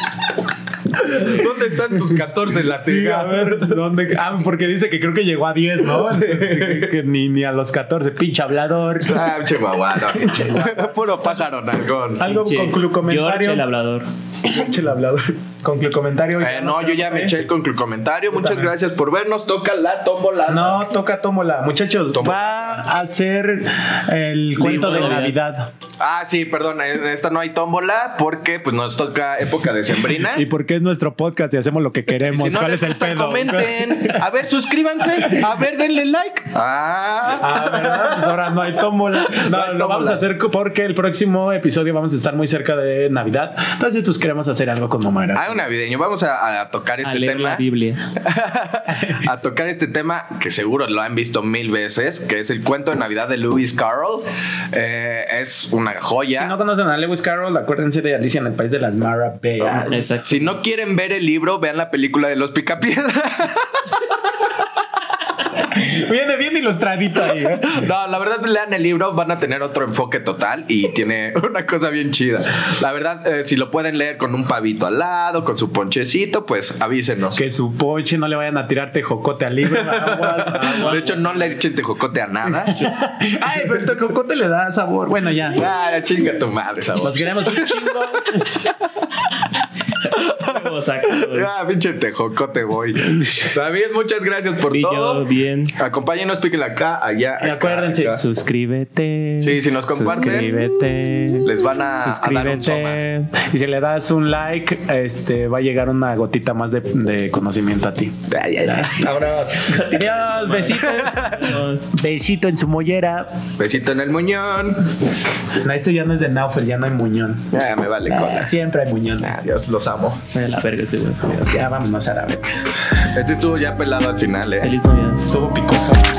¿Dónde están tus 14 Sí, latigas? a ver, ¿dónde? Ah, porque dice que creo que llegó a 10, ¿no? Entonces, que, que ni, ni a los 14. Pinche hablador. Ah, pinche maguado. Puro pájaro nalgón. Algo Pinche conclu George comentario. el hablador. Pinche el hablador. Conclu comentario. Eh, no, yo ya me eché el conclu comentario. Muchas también. gracias por vernos. Toca la tómbola. No, toca tómola. Muchachos, Tómbola. va a ser el cuento de de Navidad. Ah, sí, perdón. En esta no hay tómbola porque pues nos toca época decembrina. ¿Y por qué es nuestro podcast y hacemos lo que queremos? Si no ¿Cuál les es el gusta, pedo? comenten. A ver, suscríbanse. A ver, denle like. Ah. Ah, ¿verdad? Pues ahora no hay tómbola. No, No hay lo vamos tómbola. a hacer porque el próximo episodio vamos a estar muy cerca de Navidad. Entonces, pues queremos hacer algo con Mamá Ah, un navideño. Vamos a, a tocar A este leer tema. la Biblia. a tocar este tema que seguro lo han visto mil veces, que es el cuento de Navidad de Lewis Carroll. Eh, es una joya. Si no conocen a Lewis Carroll, acuérdense de Alicia en el País de las Maravillas. Si no quieren ver el libro, vean la película de los Picapiedra. Viene bien ilustradito ahí. ¿eh? No, la verdad, lean el libro, van a tener otro enfoque total y tiene una cosa bien chida. La verdad, eh, si lo pueden leer con un pavito al lado, con su ponchecito, pues avísenos. Que su poche no le vayan a tirar tejocote al libro. Aguas, aguas. De hecho, no le echen tejocote a nada. Ay, pero el tejocote le da sabor. Bueno, ya. Ah, chinga tu madre, sabor. Los queremos un chingo. Ah, pinche tejocote voy. David, muchas gracias por Y yo, todo. bien. Acompáñenos, píquenle acá, allá. Y acuérdense, acá. suscríbete. Sí, si nos comparten, suscríbete. les van a- a dar un suscríbete. Y si le das un like, este va a llegar una gotita más de, de conocimiento a ti. Ay, ay, ay. Adiós, besito. Besito en su mollera. Besito en el muñón. No, este ya no es de Naufel, ya no hay muñón. Ah, me vale Ah, cola. siempre hay muñón. Adiós, los amo. Soy de la verga güey. Ya vámonos a la vez. Este estuvo ya pelado al final, eh. Feliz Navidad. Estuvo picoso.